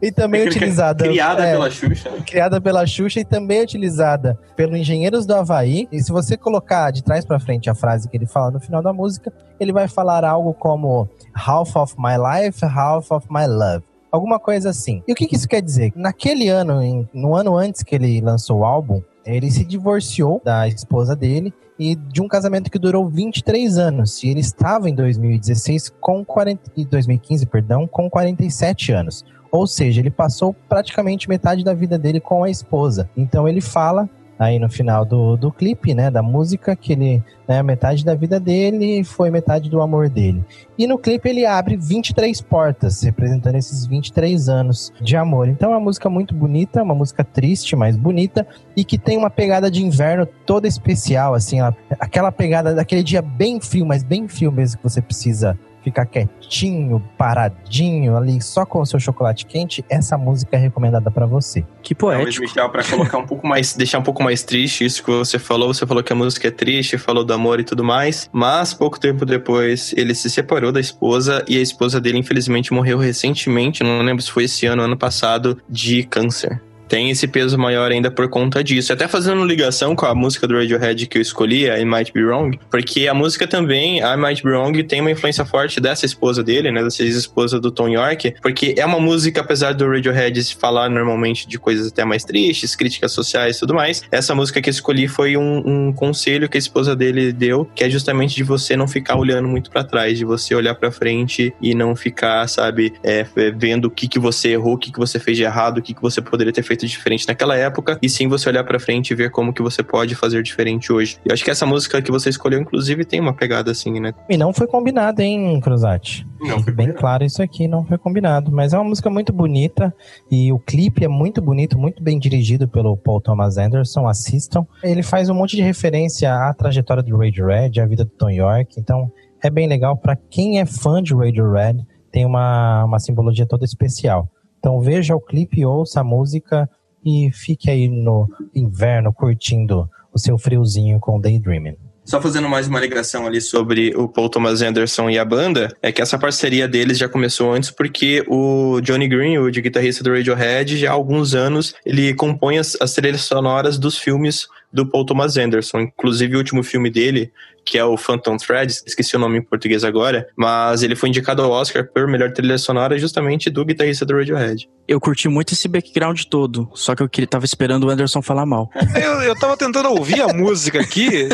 e também Técnica utilizada Criada é, pela Xuxa. criada pela Xuxa e também utilizada pelo Engenheiros do Havaí. E se você colocar de trás para frente a frase que ele fala no final da música, ele vai falar algo como half of my life, half of my love. Alguma coisa assim. E o que, que isso quer dizer? Naquele ano, em- no ano antes que ele lançou o álbum, ele se divorciou da esposa dele e de um casamento que durou 23 anos. E ele estava em 2016 com 40, e 2015, perdão, com 47 anos. Ou seja, ele passou praticamente metade da vida dele com a esposa. Então ele fala aí no final do, do clipe, né, da música, que ele, né, metade da vida dele foi metade do amor dele. E no clipe ele abre 23 portas, representando esses 23 anos de amor. Então é uma música muito bonita, uma música triste, mas bonita, e que tem uma pegada de inverno toda especial, assim, ela- aquela pegada daquele dia bem frio, mas bem frio mesmo, que você precisa ficar quietinho, paradinho ali, só com o seu chocolate quente, essa música é recomendada pra você. Que Talvez, poético. Michel, pra colocar um pouco mais, deixar um pouco mais triste isso que você falou. Você falou que a música é triste, falou do amor e tudo mais. Mas pouco tempo depois, ele se separou da esposa e a esposa dele, infelizmente, morreu recentemente. Não lembro se foi esse ano, ano passado, de câncer. Tem esse peso maior ainda por conta disso. Até fazendo ligação com a música do Radiohead que eu escolhi, a I Might Be Wrong, porque a música também, I Might Be Wrong, tem uma influência forte dessa esposa dele, né? Dessa ex-esposa do Tom York, porque é uma música, apesar do Radiohead se falar normalmente de coisas até mais tristes, críticas sociais e tudo mais, essa música que eu escolhi foi um, um conselho que a esposa dele deu, que é justamente de você não ficar olhando muito pra trás, de você olhar pra frente e não ficar, sabe, é, vendo o que, que você errou, o que, que você fez de errado, o que, que você poderia ter feito diferente naquela época, e sim você olhar pra frente e ver como que você pode fazer diferente hoje. Eu acho que essa música que você escolheu, inclusive, tem uma pegada assim, né? E não foi combinado, hein, Cruzati? Não, foi Bem claro isso aqui, não foi combinado. Mas é uma música muito bonita e o clipe é muito bonito, muito bem dirigido pelo Paul Thomas Anderson. Assistam. Ele faz um monte de referência à trajetória do Radiohead, à vida do Tom York. Então é bem legal para quem é fã de Radiohead. Tem uma, uma simbologia toda especial. Então veja o clipe, ouça a música e fique aí no inverno curtindo o seu friozinho com Daydreaming. Só fazendo mais uma ligação ali sobre o Paul Thomas Anderson e a banda, é que essa parceria deles já começou antes porque o Johnny Greenwood, guitarrista do Radiohead, já há alguns anos ele compõe as, as trilhas sonoras dos filmes do Paul Thomas Anderson. Inclusive o último filme dele, que é o Phantom Thread, esqueci o nome em português agora, mas ele foi indicado ao Oscar por melhor trilha sonora justamente do guitarrista do Radiohead. Eu curti muito esse background todo, só que eu queria, tava esperando o Anderson falar mal. Eu, eu tava tentando ouvir a música aqui.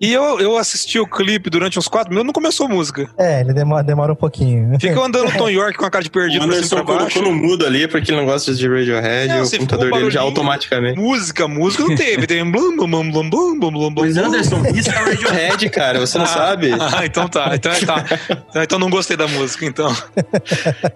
E eu, eu assisti o clipe durante uns quatro minutos, não começou a música. É, ele demora, demora um pouquinho. Fica andando o Tom York com a cara de perdido o Anderson pra baixo. colocou no mudo ali porque ele não gosta de Radiohead e o computador dele já automaticamente. Música, música não teve. Tem um blum, blum, blum, blum, blum, blum, blum, blum. Mas Anderson, isso é Radiohead, cara, você não Ah, sabe? Ah, então tá. Então, tá. então não gostei da música, então.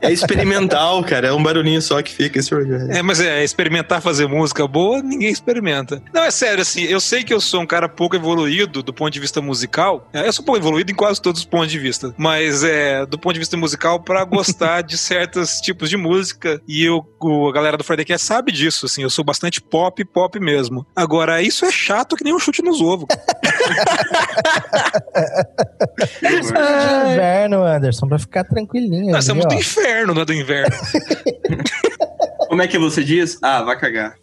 É experimental, cara. É um barulhinho só que fica esse Radiohead. É, mas é, experimentar fazer música boa, ninguém experimenta. Não, é sério, assim, eu sei que eu sou um cara pouco evoluído do ponto de vista musical. É, Eu sou pouco evoluído em quase todos os pontos de vista. Mas é, do ponto de vista musical, pra gostar de certos tipos de música. E eu, o- a galera do Friday Cast sabe disso, assim, eu sou bastante pop, pop mesmo. Agora, isso é chato que nem um chute nos ovos. de inverno, Anderson, pra ficar tranquilinho. Nós estamos do inferno, não é do inverno. Como é que você diz? Ah, vai cagar.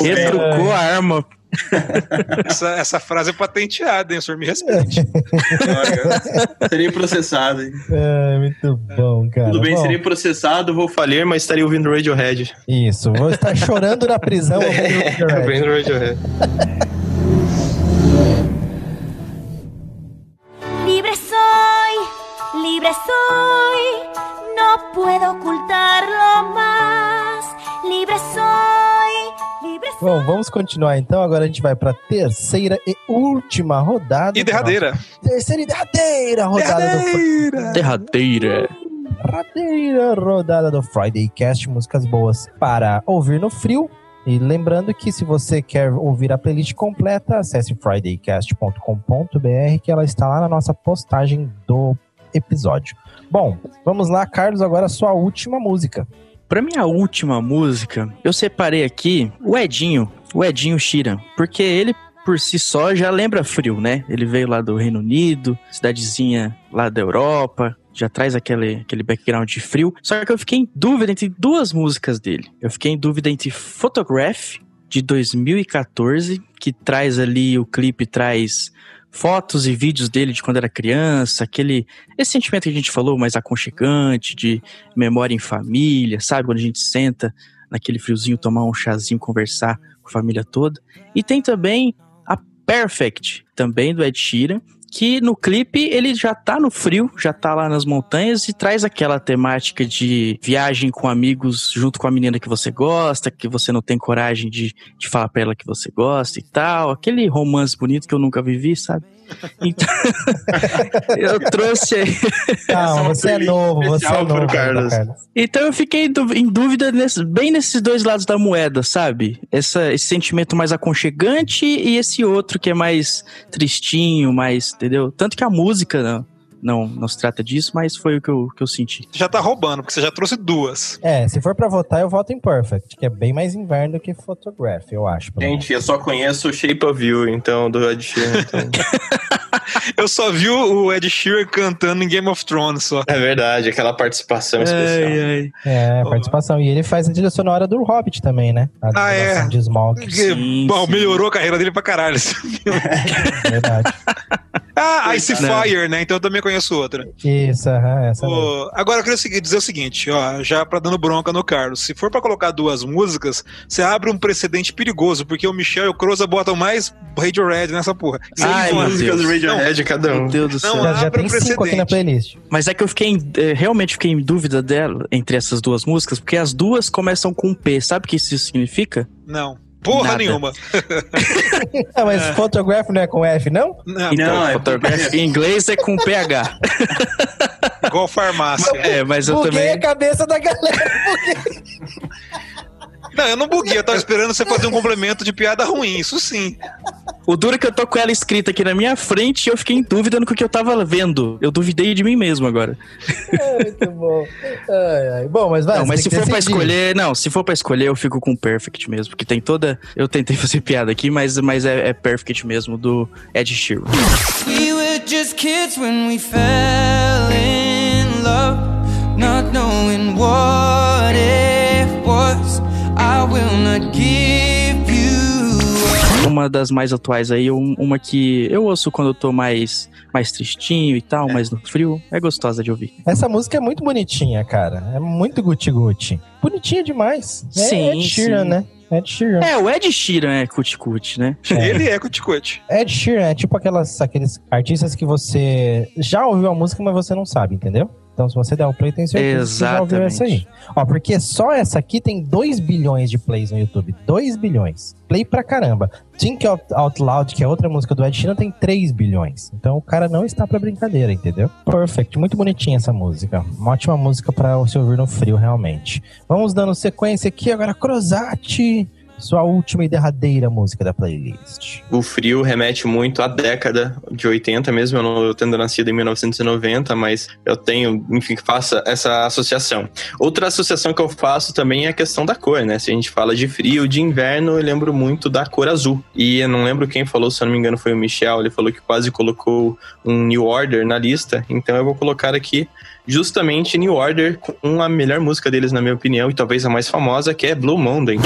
Retrucou a arma Essa, essa frase é patenteada, hein? O senhor me respeite. Serei processado. hein? É, muito bom, cara. Tudo bem, Bom, serei processado, vou falir, mas estaria ouvindo Radiohead. Isso, vou estar chorando na prisão. ouvindo. Ouvindo Radiohead. Libre soy, no puedo ocultarlo más. Libre soy, libre soy. Bom, vamos continuar então. Agora a gente vai para terceira e última rodada. E derradeira. Terceira e derradeira rodada do Derradeira. derradeira rodada do Friday Cast, músicas boas para ouvir no frio. E lembrando que se você quer ouvir a playlist completa, acesse fridaycast.com.br que ela está lá na nossa postagem do episódio. Bom, vamos lá, Carlos, agora a sua última música. Pra minha última música, eu separei aqui o Edinho, o Edinho Sheeran, porque ele por si só já lembra frio, né? Ele veio lá do Reino Unido, cidadezinha lá da Europa, já traz aquele, aquele background de frio. Só que eu fiquei em dúvida entre duas músicas dele. Eu fiquei em dúvida entre Photograph, de 2014, que traz ali, o clipe traz fotos e vídeos dele de quando era criança, aquele esse sentimento que a gente falou, mais aconchegante, de memória em família, sabe? Quando a gente senta naquele friozinho, tomar um chazinho, conversar com a família toda. E tem também a Perfect, também do Ed Sheeran, que no clipe ele já tá no frio, já tá lá nas montanhas e traz aquela temática de viagem com amigos junto com a menina que você gosta, que você não tem coragem de, de falar pra ela que você gosta e tal. Aquele romance bonito que eu nunca vivi, sabe? Então, eu trouxe aí. Calma, você é novo, você é novo. Carlos. Carlos. Então eu fiquei em dú- em dúvida nesse- bem nesses dois lados da moeda, sabe? Essa, esse sentimento mais aconchegante e esse outro que é mais tristinho, mais, entendeu? Tanto que a música não, não, não se trata disso, mas foi o que eu, que eu senti. Já tá roubando, porque você já trouxe duas. É, se for pra votar, eu voto em Perfect, que é bem mais inverno do que Photograph, eu acho. Gente, eu só conheço o Shape of You, então, do Ed Sheeran. então. Eu só vi o Ed Sheeran cantando em Game of Thrones só. é verdade, aquela participação especial. É, participação. E ele faz a trilha sonora do Hobbit também, né? A Ah, é? de Smaug, Que, Sim, bom, sim. melhorou a carreira dele pra caralho. filme. verdade. ah, Ice Não. Fire, né? Então eu também conheço outra. Isso, aham, essa. Ô, agora eu queria dizer o seguinte, ó, já pra dando bronca no Carlos. Se for pra colocar duas músicas, você abre um precedente perigoso, porque o Michel e o Croza botam mais Radiohead nessa porra. Isso Ai, meu Músicas do Deus. Radiohead, cada Meu um. Deus do Não, céu. Já, já abre tem um cinco aqui na precedente. playlist. Mas é que eu fiquei, em- eh, realmente fiquei em dúvida dela entre essas duas músicas, porque as duas começam com P. Sabe o que isso significa? Não. Porra Nada. nenhuma. Ah, mas Photograph não é com F, não? Não, Então, Não, é photograph em inglês é com PH. igual farmácia. É, mas eu Buguei também. a cabeça da galera. Não, eu não buguei, eu tava esperando você fazer um complemento de piada ruim, isso sim. O duro é que eu tô com ela escrita aqui na minha frente e eu fiquei em dúvida no que eu tava vendo. Eu duvidei de mim mesmo agora. É, muito bom. Ai, ai. Bom, mas vai. não, mas se for pra decidir. escolher, não, se for pra escolher, eu fico com Perfect mesmo, porque tem toda, eu tentei fazer piada aqui, mas mas é, é Perfect mesmo do Ed Sheeran. We were just kids when we fell in love, not knowing what Uma das mais atuais aí, um- uma que eu ouço quando eu tô mais mais tristinho e tal, mais no frio, é gostosa de ouvir. Essa música é muito bonitinha, cara. É muito guti-guti. Bonitinha demais. É Sim, Ed Sheeran, sim. né? Ed Sheeran. É, o Ed Sheeran é cuti-cuti, né? Ele é cuticute. Ed Sheeran é tipo aquelas, aqueles artistas que você já ouviu a música, mas você não sabe, entendeu? Então, se você der o play, tem certeza que você já ouviu essa aí. Exatamente. Ó, porque só essa aqui tem 2 bilhões de plays no YouTube. 2 bilhões. Play pra caramba. Think Out, Out Loud, que é outra música do Ed Sheeran, tem 3 bilhões. Então o cara não está pra brincadeira, entendeu? Perfect. Muito bonitinha essa música. Uma ótima música pra você ouvir no frio, realmente. Vamos dando sequência aqui. Agora, Crozati. Sua última e derradeira música da playlist. O frio remete muito à década de 80 mesmo, eu, não, eu tendo nascido em 1990, mas eu tenho, enfim, faça essa associação. Outra associação que eu faço também é a questão da cor, né? Se a gente fala de frio, de inverno, eu lembro muito da cor azul. E eu não lembro quem falou, se eu não me engano foi o Michel, ele falou que quase colocou um New Order na lista, então eu vou colocar aqui justamente New Order com a melhor música deles, na minha opinião, e talvez a mais famosa, que é Blue Monday.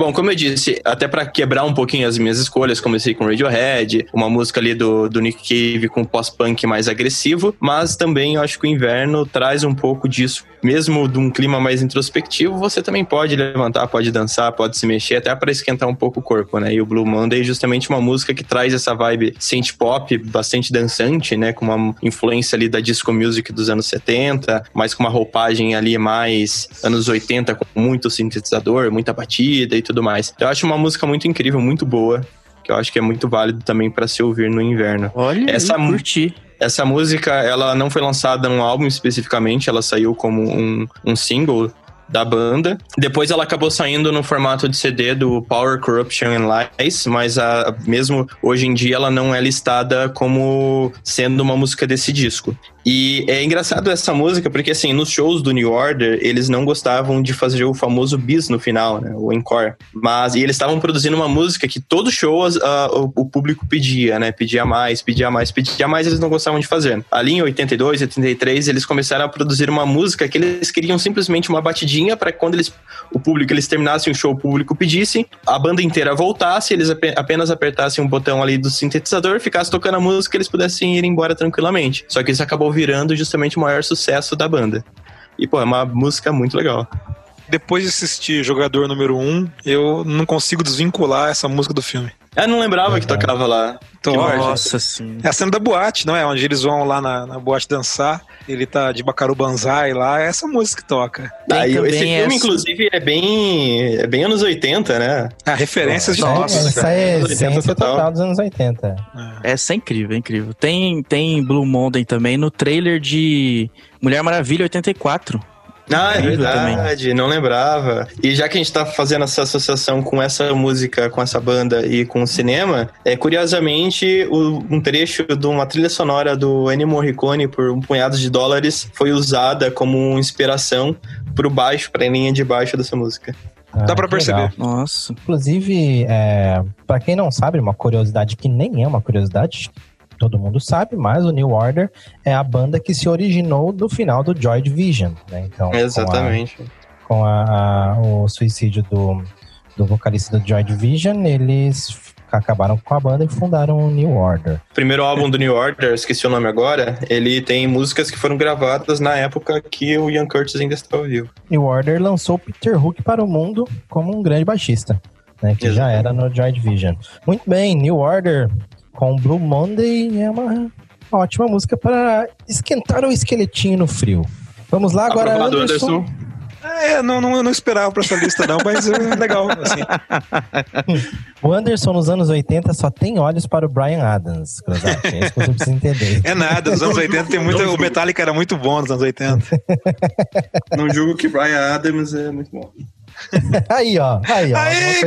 Bom, como eu disse, até pra quebrar um pouquinho as minhas escolhas, comecei com Radiohead, uma música ali do, do Nick Cave com pós-punk mais agressivo, mas também eu acho que o inverno traz um pouco disso. Mesmo de um clima mais introspectivo, você também pode levantar, pode dançar, pode se mexer, até pra esquentar um pouco o corpo, né? E o Blue Monday é justamente uma música que traz essa vibe synth pop, bastante dançante, né? Com uma influência ali da disco music dos anos 70, mas com uma roupagem ali mais anos 80, com muito sintetizador, muita batida e tudo mais. Eu acho uma música muito incrível, muito boa, que eu acho que é muito válido também para se ouvir no inverno. Olha, Essa mu- curti. Essa música, ela não foi lançada num álbum especificamente, ela saiu como um, um single da banda. Depois ela acabou saindo no formato de CD do Power, Corruption and Lies, mas a, mesmo hoje em dia ela não é listada como sendo uma música desse disco. E é engraçado essa música porque, assim, nos shows do New Order, eles não gostavam de fazer o famoso bis no final, né? O encore. Mas, e eles estavam produzindo uma música que todo show a- o, o público pedia, né? Pedia mais, pedia mais, pedia mais, eles não gostavam de fazer. Ali em 82, 83, eles começaram a produzir uma música que eles queriam simplesmente uma batidinha para quando eles, o público, eles terminassem o show, o público pedisse, a banda inteira voltasse, eles ape- apenas apertassem um botão ali do sintetizador, ficasse tocando a música, eles pudessem ir embora tranquilamente. Só que isso acabou virando justamente o maior sucesso da banda. E, pô, é uma música muito legal. Depois de assistir Jogador Número 1, eu não consigo desvincular essa música do filme. Eu não lembrava que tocava lá. Nossa, sim. É a cena da boate, não é? Onde eles vão lá na, na boate dançar. Ele tá de Bacaru Banzai lá. É essa música que toca. Também esse filme, essa- inclusive, é bem, é bem anos 80, né? Ah, referências de Nossa, tudo. Essa é a anos 80 essência total. total dos anos 80. Essa é incrível, é incrível. Tem, tem Blue Monday também no trailer de Mulher Maravilha 84. Ah, é verdade, não lembrava. E já que a gente tá fazendo essa associação com essa música, com essa banda e com o cinema, é curiosamente o- um trecho de uma trilha sonora do Ennio Morricone por um punhado de dólares foi usada como inspiração pro baixo, pra linha de baixo dessa música. Ah, Dá pra perceber. legal. Nossa. Inclusive, é, para quem não sabe, uma curiosidade que nem é uma curiosidade, todo mundo sabe, mas o New Order é a banda que se originou do final do Joy Division, né? Então, com a- Exatamente. Com, a, a- o suicídio do, do vocalista do Joy Division, eles acabaram com a banda e fundaram o New Order. O primeiro álbum do New Order, esqueci o nome agora, ele tem músicas que foram gravadas na época que o Ian Curtis ainda estava vivo. New Order lançou Peter Hook para o mundo como um grande baixista, né? Que já era no Joy Division. Muito bem, New Order com Blue Monday é uma ótima música para esquentar o esqueletinho no frio. Vamos lá agora, Aprovado, Anderson. Anderson. É, não, não, eu não esperava pra essa lista, não, mas é legal. Assim. O Anderson nos anos 80 só tem olhos para o Brian Adams, Cruzat. É isso que você precisa entender. É nada, nos anos 80 tem muita. O Metallica era muito bom nos anos 80. Não julgo que Brian Adams é muito bom. Aí, ó. Aí, ó. Aí,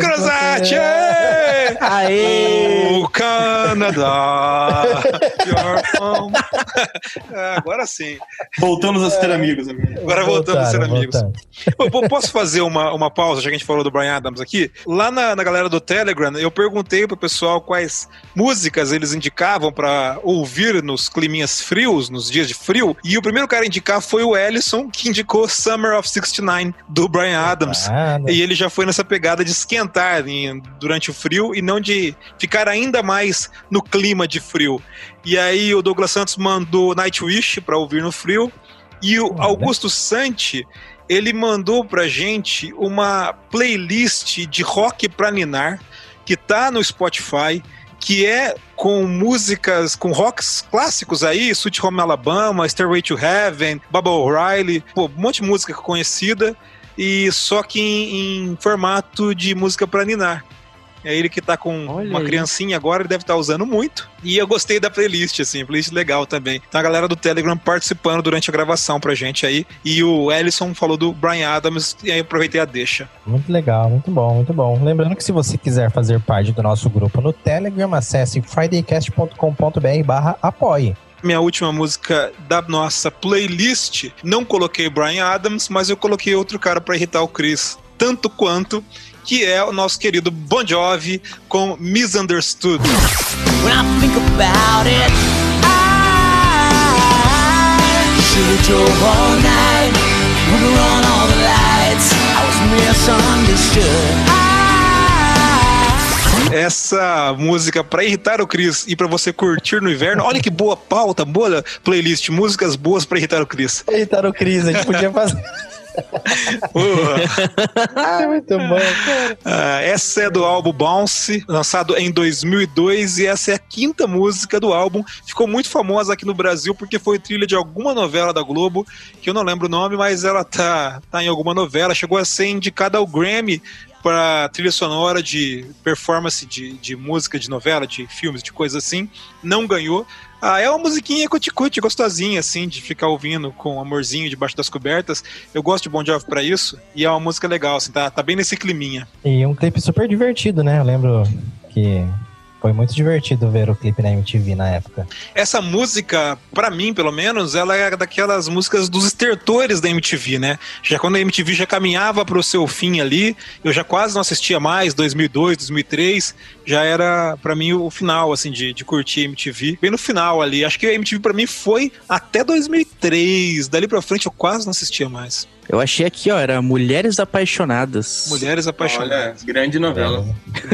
Aê! O Canadá! É, agora sim. Voltamos a ser amigos, amigo. Agora voltamos a ser amigos. voltaram. Posso fazer uma, uma pausa, já que a gente falou do Brian Adams aqui? Lá na, na galera do Telegram, eu perguntei pro pessoal quais músicas eles indicavam pra ouvir nos climinhas frios, nos dias de frio, e o primeiro cara a indicar foi o Ellison, que indicou Summer of 69, do Brian Adams. Ah, E ele já foi nessa pegada de esquentar em- durante o frio e não de ficar ainda mais no clima de frio. E aí o Douglas Santos mandou Nightwish pra ouvir no frio. E o Olha. Augusto Santi, ele mandou pra gente uma playlist de rock pra ninar que tá no Spotify, que é com músicas, com rocks clássicos aí, Sweet Home Alabama, Stairway to Heaven, Baba O'Reilly, um monte de música conhecida e só que em, em formato de música pra ninar. É ele que tá com Olha uma aí. criancinha agora, ele deve estar usando muito. E eu gostei da playlist, assim, playlist legal também. Então a galera do Telegram participando durante a gravação pra gente aí. E o Ellison falou do Brian Adams, e aí eu aproveitei a deixa. Muito legal, muito bom, muito bom. Lembrando que se você quiser fazer parte do nosso grupo no Telegram, acesse fridaycast.com.br barra apoie. Minha última música da nossa playlist, não coloquei Brian Adams, mas eu coloquei outro cara pra irritar o Chris, tanto quanto, que é o nosso querido Bon Jovi com Misunderstood. When I think about it, I should've drove all night, all the lights. I was misunderstood. I essa música pra irritar o Chris e pra você curtir no inverno. Olha que boa pauta, boa playlist, músicas boas pra irritar o Chris. Eita, o Cris, a gente podia fazer. ah, muito bom. Ah, essa é do álbum Bounce, lançado em 2002, e essa é a quinta música do álbum. Ficou muito famosa aqui no Brasil porque foi trilha de alguma novela da Globo, que eu não lembro o nome, mas ela tá, tá em alguma novela. Chegou a ser indicada ao Grammy para trilha sonora de performance de, de música, de novela, de filmes, de coisas assim. Não ganhou. Ah, é uma musiquinha cuticute, gostosinha, assim, de ficar ouvindo com amorzinho debaixo das cobertas. Eu gosto de Bon Jovi pra isso, e é uma música legal, assim, tá, tá bem nesse climinha. E um clipe super divertido, né? Eu lembro que foi muito divertido ver o clipe na MTV na época. Essa música, pra mim, pelo menos, ela é daquelas músicas dos estertores da MTV, né? Já quando a MTV já caminhava pro seu fim ali, eu já quase não assistia mais, 2002, 2003, já era pra mim o final, assim, de, de curtir MTV. Bem no final ali, acho que a MTV pra mim foi até 2003, dali pra frente eu quase não assistia mais. Eu achei aqui, ó, era Mulheres Apaixonadas. Mulheres Apaixonadas. Olha, grande novela.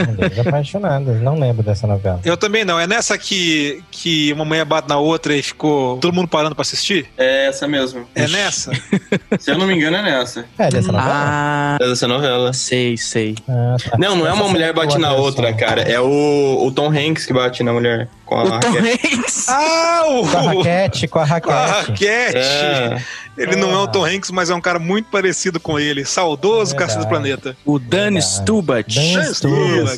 Mulheres apaixonadas, não lembro dessa novela. Eu também não. É nessa que, que uma mulher bate na outra e ficou todo mundo parando pra assistir? É essa mesmo. É nessa? Se eu não me engano, é nessa. É dessa novela? Ah, É dessa novela. sei, sei. Ah, tá. Não, não é uma mulher foi bate na outra, cara. É o, o Tom Hanks que bate na mulher. Com a O Tom raquete. Hanks. Ah, o... Com a raquete, com a Com a raquete. raquete. É. Ele não é o Tom Hanks, mas é um cara muito parecido com ele. Saudoso. Caixa do Planeta. O Dan Verdade. Stubat.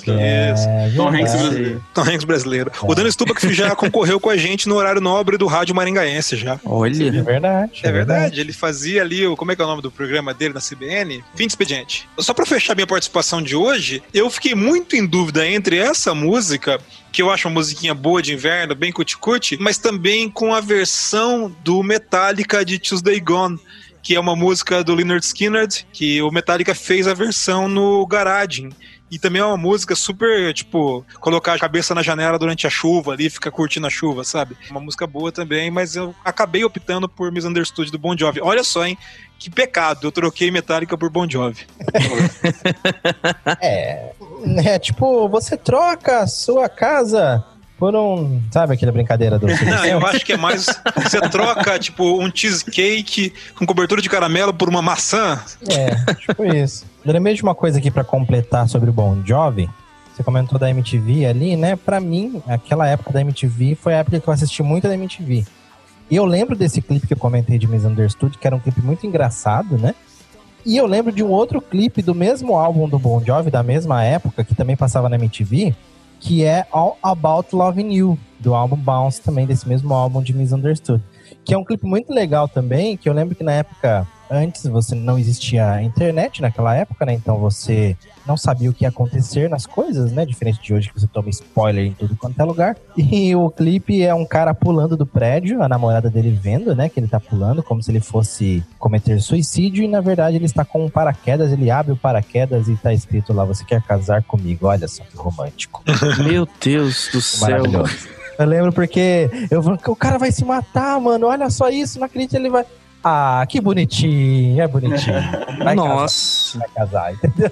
Dan é, Tom Hanks brasileiro. Tom Hanks brasileiro. O Dani Stuback já concorreu com a gente no horário nobre do Rádio Maringaense já. É Olha. verdade. É verdade, ele fazia ali o. Como é que é o nome do programa dele na CBN? Fim de expediente. Só pra fechar minha participação de hoje, eu fiquei muito em dúvida entre essa música, que eu acho uma musiquinha boa de inverno, bem cuticute, mas também com a versão do Metallica de Tuesday Gone. Que é uma música do Leonard Skinner, que o Metallica fez a versão no Garagem. E também é uma música super, tipo, colocar a cabeça na janela durante a chuva ali, ficar curtindo a chuva, sabe? Uma música boa também, mas eu acabei optando por Misunderstood do Bon Jovi. Olha só, hein? Que pecado, eu troquei Metallica por Bon Jovi. É, é tipo, você troca a sua casa por um. Sabe aquela brincadeira do. Não, eu acho que é mais. Você troca, tipo, um cheesecake com cobertura de caramelo por uma maçã. É, tipo isso. Lembrei uma coisa aqui pra completar sobre o Bon Jovi. Você comentou da MTV ali, né? Pra mim, aquela época da MTV foi a época que eu assisti muito da MTV. E eu lembro desse clipe que eu comentei de Misunderstood, que era um clipe muito engraçado, né? E eu lembro de um outro clipe do mesmo álbum do Bon Jovi, da mesma época, que também passava na MTV, que é All About Loving You, do álbum Bounce, também desse mesmo álbum de Misunderstood. Que é um clipe muito legal também, que eu lembro que na época, antes você não existia internet naquela época, né? Então você não sabia o que ia acontecer nas coisas, né? Diferente de hoje que você toma spoiler em tudo quanto é lugar. E o clipe é um cara pulando do prédio, a namorada dele vendo, né? Que ele tá pulando, como se ele fosse cometer suicídio. E na verdade ele está com um paraquedas, ele abre o paraquedas e tá escrito lá: Você quer casar comigo? Olha só que romântico. Meu Deus do céu. Eu lembro porque eu o cara vai se matar, mano. Olha só isso, não acredito, ele vai. Ah, que bonitinho, é bonitinho. Vai Nossa. casar, vai casar, entendeu?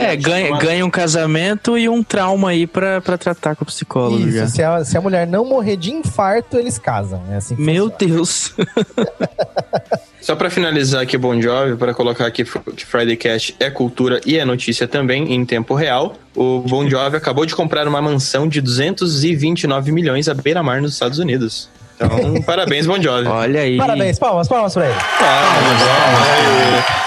É, ganha, ganha um casamento e um trauma aí pra, pra tratar com o psicólogo. Isso, se a, se a mulher não morrer de infarto, eles casam. É assim que Meu funciona. Deus. Só pra finalizar aqui Bon Jovi, para colocar aqui que Friday Cast é cultura e é notícia também em tempo real. O Bon Jovi acabou de comprar uma mansão de 229 milhões à beira-mar nos Estados Unidos. Então, parabéns, Bon Jovi. Olha aí. Parabéns, palmas, palmas pra ele.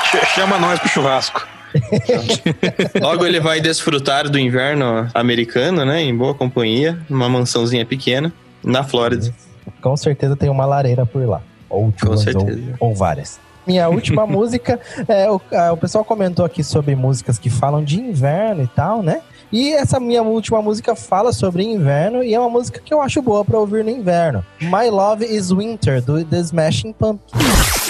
Ch- Chama nós pro churrasco. Logo ele vai desfrutar do inverno americano, né? Em boa companhia, numa mansãozinha pequena, na Flórida. Com certeza tem uma lareira por lá. Ou duas, certeza. ou, ou várias. Minha última música, é, o, a- o pessoal comentou aqui sobre músicas que falam de inverno e tal, né? E essa minha última música fala sobre inverno e é uma música que eu acho boa pra ouvir no inverno. My Love is Winter, do The Smashing Pumpkins.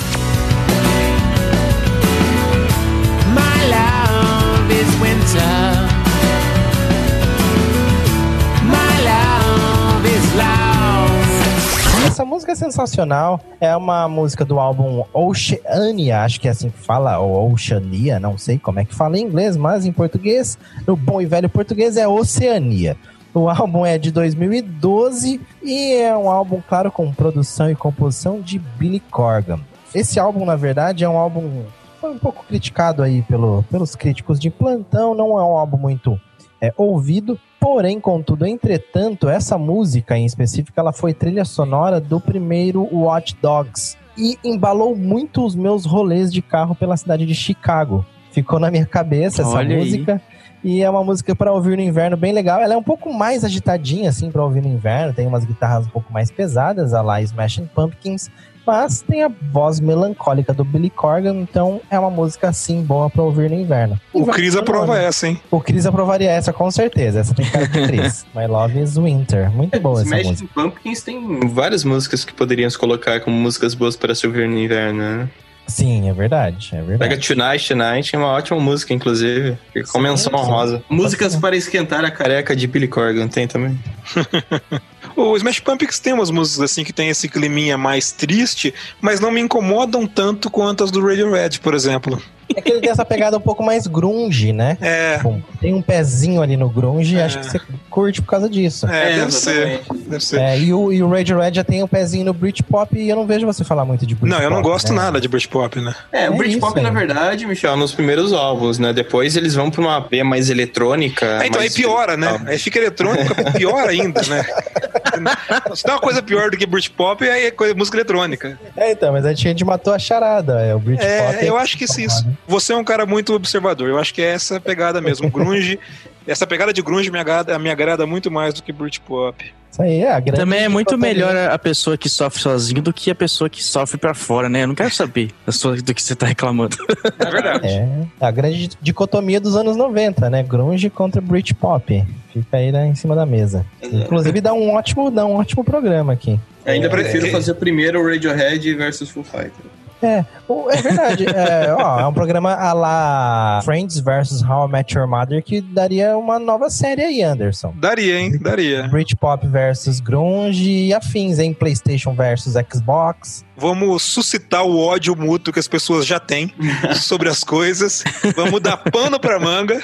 Sensacional. É uma música do álbum Oceania, acho que é assim que fala, ou Oceania, não sei como é que fala em inglês, mas em português, no bom e velho português, é Oceania. O álbum é de 2012 e é um álbum, claro, com produção e composição de Billy Corgan. Esse álbum, na verdade, é um álbum foi um pouco criticado aí pelo, pelos críticos de plantão, não é um álbum muito é, ouvido, porém, contudo, entretanto, essa música em específico, ela foi trilha sonora do primeiro Watch Dogs e embalou muito os meus rolês de carro pela cidade de Chicago. Ficou na minha cabeça essa Olha aí. música. E é uma música para ouvir no inverno bem legal. Ela é um pouco mais agitadinha, assim, para ouvir no inverno. Tem umas guitarras um pouco mais pesadas, a lá Smashing Pumpkins. Mas tem a voz melancólica do Billy Corgan, então é uma música, assim, boa para ouvir no inverno. O Cris aprova né? essa, hein? O Cris aprovaria essa, com certeza. Essa tem cara de Cris. My Love is Winter. Muito boa essa Smashing música. Pumpkins tem várias músicas que poderíamos colocar como músicas boas para se ouvir no inverno, né? Sim, é verdade, é Pega verdade. Tonight Tonight, é uma ótima música, inclusive. Fica com menção honrosa. Músicas para esquentar a careca de Billy Corgan, tem também? O Smash Pumpkins tem umas músicas assim que tem esse climinha mais triste, mas não me incomodam tanto quanto as do Radiohead, por exemplo. É que ele tem essa pegada um pouco mais grunge, né? É, Bom, tem um pezinho ali no grunge e acho que você curte por causa disso. é, deve ser. Deve ser. É, e, o, e o Radiohead já tem um pezinho no Britpop e eu não vejo você falar muito de Britpop. Não, eu não gosto né? nada de Britpop, né? É, o É Britpop, isso, na é. verdade, Michel, nos primeiros álbuns, né? Depois eles vão pra uma AP mais eletrônica. É, então aí mais piora, né? Aí fica eletrônica, pior ainda, né? Se tem uma coisa pior do que Britpop, aí é coisa, música eletrônica. É, então, mas a gente matou a charada. É, o Britpop. É, eu acho que sim. Você é um cara muito observador. Eu acho que é essa pegada mesmo. Grunge, essa pegada de grunge me agrada, me agrada muito mais do que Britpop. Isso aí é a grande Também é muito dicotomia. melhor a- pessoa que sofre sozinho do que a pessoa que sofre pra fora, né? Eu não quero saber do que você tá reclamando. É verdade. É, a grande dicotomia dos anos 90, né? Grunge contra Britpop. Fica aí né, em cima da mesa. Inclusive dá um ótimo, dá um ótimo programa aqui. Ainda É, prefiro é. fazer primeiro o Radiohead versus Foo Fighters. É, é verdade. é, ó, é um programa a lá Friends versus How I Met Your Mother que daria uma nova série aí, Anderson. Daria, hein? Daria. Britpop versus Grunge e afins, hein? PlayStation versus Xbox. Vamos suscitar o ódio mútuo que as pessoas já têm sobre as coisas. Vamos dar pano pra manga.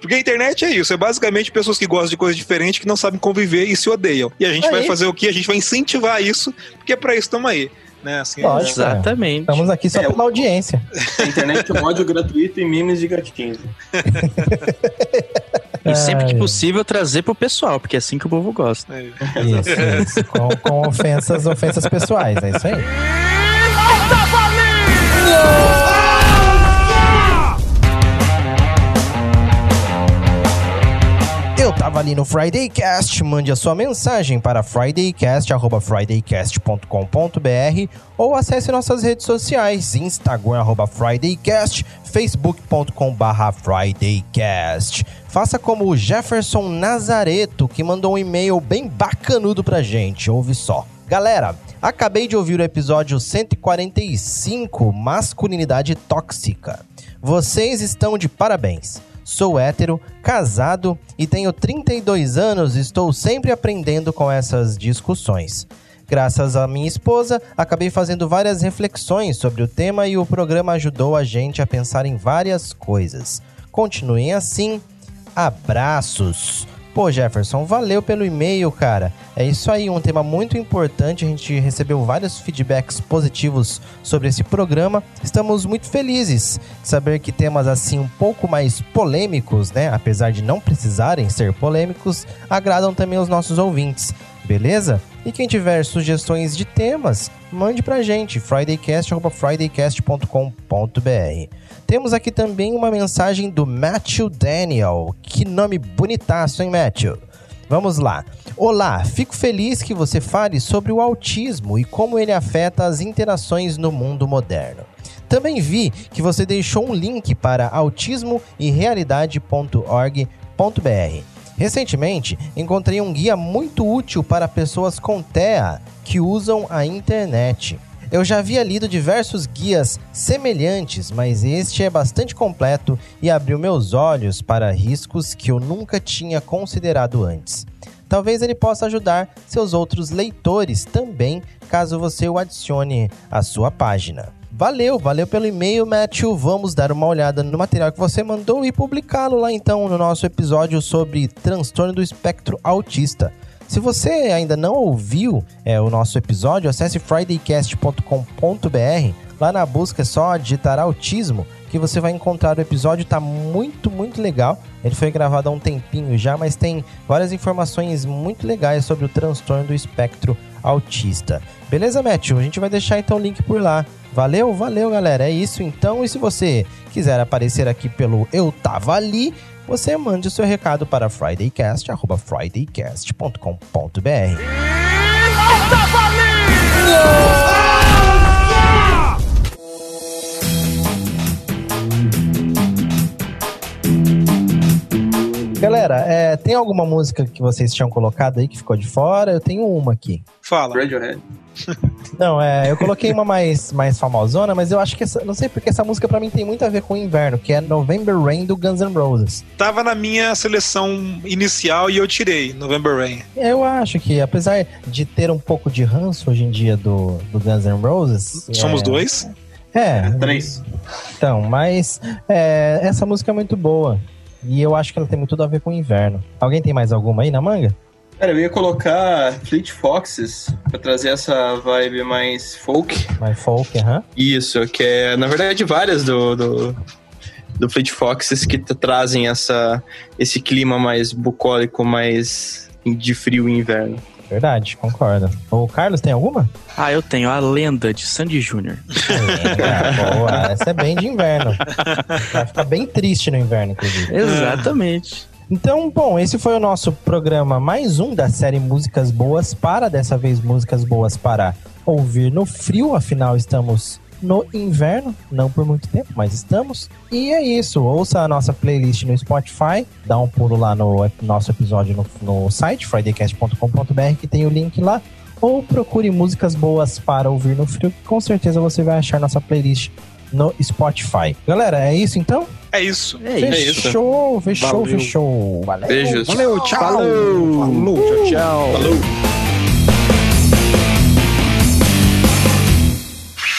Porque a internet é isso, é basicamente pessoas que gostam de coisas diferentes, que não sabem conviver e se odeiam. E a gente vai Aí. fazer o quê? A gente vai incentivar isso, porque é pra isso estamos aí. Né? Assim, Lógico. Exatamente. Estamos aqui só É, pela audiência. Internet é um ódio gratuito e memes de gatinhos. E sempre que possível trazer pro pessoal, porque é assim que o povo gosta. é. Isso, isso. Com, com ofensas, ofensas pessoais, é isso aí. Tava ali no Friday Cast, mande a sua mensagem para fridaycast@fridaycast.com.br ou acesse nossas redes sociais, Instagram arroba Fridaycast, facebook.com barra Fridaycast. Faça como o Jefferson Nazareto, que mandou um e-mail bem bacanudo pra gente, ouve só. Galera, acabei de ouvir o episódio 145, Masculinidade Tóxica. Vocês estão de parabéns. Sou hétero, casado e tenho 32 anos estou sempre aprendendo com essas discussões. Graças à minha esposa, acabei fazendo várias reflexões sobre o tema e o programa ajudou a gente a pensar em várias coisas. Continuem assim. Abraços! Pô, Jefferson, valeu pelo e-mail, cara. É isso aí, um tema muito importante. A gente recebeu vários feedbacks positivos sobre esse programa. Estamos muito felizes de saber que temas assim um pouco mais polêmicos, né? Apesar de não precisarem ser polêmicos, agradam também os nossos ouvintes. Beleza? E quem tiver sugestões de temas, mande pra gente, fridaycast.fridaycast.com.br. Temos aqui também uma mensagem do Matthew Daniel. Que nome bonitaço, hein, Matthew? Vamos lá. Olá, fico feliz que você fale sobre o autismo e como ele afeta as interações no mundo moderno. Também vi que você deixou um link para autismo e realidade.org.br. Recentemente, encontrei um guia muito útil para pessoas com TEA que usam a internet. Eu já havia lido diversos guias semelhantes, mas este é bastante completo e abriu meus olhos para riscos que eu nunca tinha considerado antes. talvez ele possa ajudar seus outros leitores também, caso você o adicione à sua página. Valeu, valeu pelo e-mail, Matthew. Vamos dar uma olhada no material que você mandou e publicá-lo lá então no nosso episódio sobre transtorno do espectro autista. Se você ainda não ouviu é, o nosso episódio, acesse fridaycast.com.br. Lá na busca é só digitar autismo que você vai encontrar o episódio. Tá muito, muito legal. Ele foi gravado há um tempinho já, mas tem várias informações muito legais sobre o transtorno do espectro autista. Beleza, Matthew? A gente vai deixar então o link por lá. Valeu, valeu, galera. É isso então. E se você quiser aparecer aqui pelo Eu Tava Ali, você mande o seu recado para fridaycast.fridaycast.com.br. Galera, é, tem alguma música que vocês tinham colocado aí que ficou de fora? Eu tenho uma aqui. Fala. Radiohead. Não, é, eu coloquei uma mais, mais famosona, mas eu acho que essa, não sei porque essa música pra mim tem muito a ver com o inverno, que é November Rain do Guns N' Roses. Tava na minha seleção inicial e eu tirei November Rain. Eu acho que, apesar de ter um pouco de ranço hoje em dia do, do Guns N' Roses. Somos é, dois. É. Três. Então, mas é, essa música é muito boa. E eu acho que ela tem muito a ver com o inverno. Alguém tem mais alguma aí na manga? Cara, eu ia colocar Fleet Foxes pra trazer essa vibe mais folk. Mais folk, aham. Isso, que é, na verdade, várias do, do, do Fleet Foxes que trazem essa, esse clima mais bucólico, mais de frio e inverno. Verdade, concordo. O Carlos tem alguma? Ah, eu tenho a lenda de Sandy Júnior. É, boa. Essa é bem de inverno. Vai ficar bem triste no inverno, inclusive. Exatamente. Então, bom, esse foi o nosso programa mais um da série Músicas Boas para, dessa vez músicas boas para ouvir no frio, afinal estamos no inverno, não por muito tempo, mas estamos. E é isso, ouça a nossa playlist no Spotify, dá um pulo lá no nosso episódio no, no site, fridaycast.com.br, que tem o link lá, ou procure músicas boas para ouvir no frio, que com certeza você vai achar nossa playlist no Spotify. Galera, é isso então? É isso. É isso. Fechou, fechou, Valeu. fechou. Valeu. Beijos. Valeu, tchau. Falou. Falou, tchau, tchau. Falou!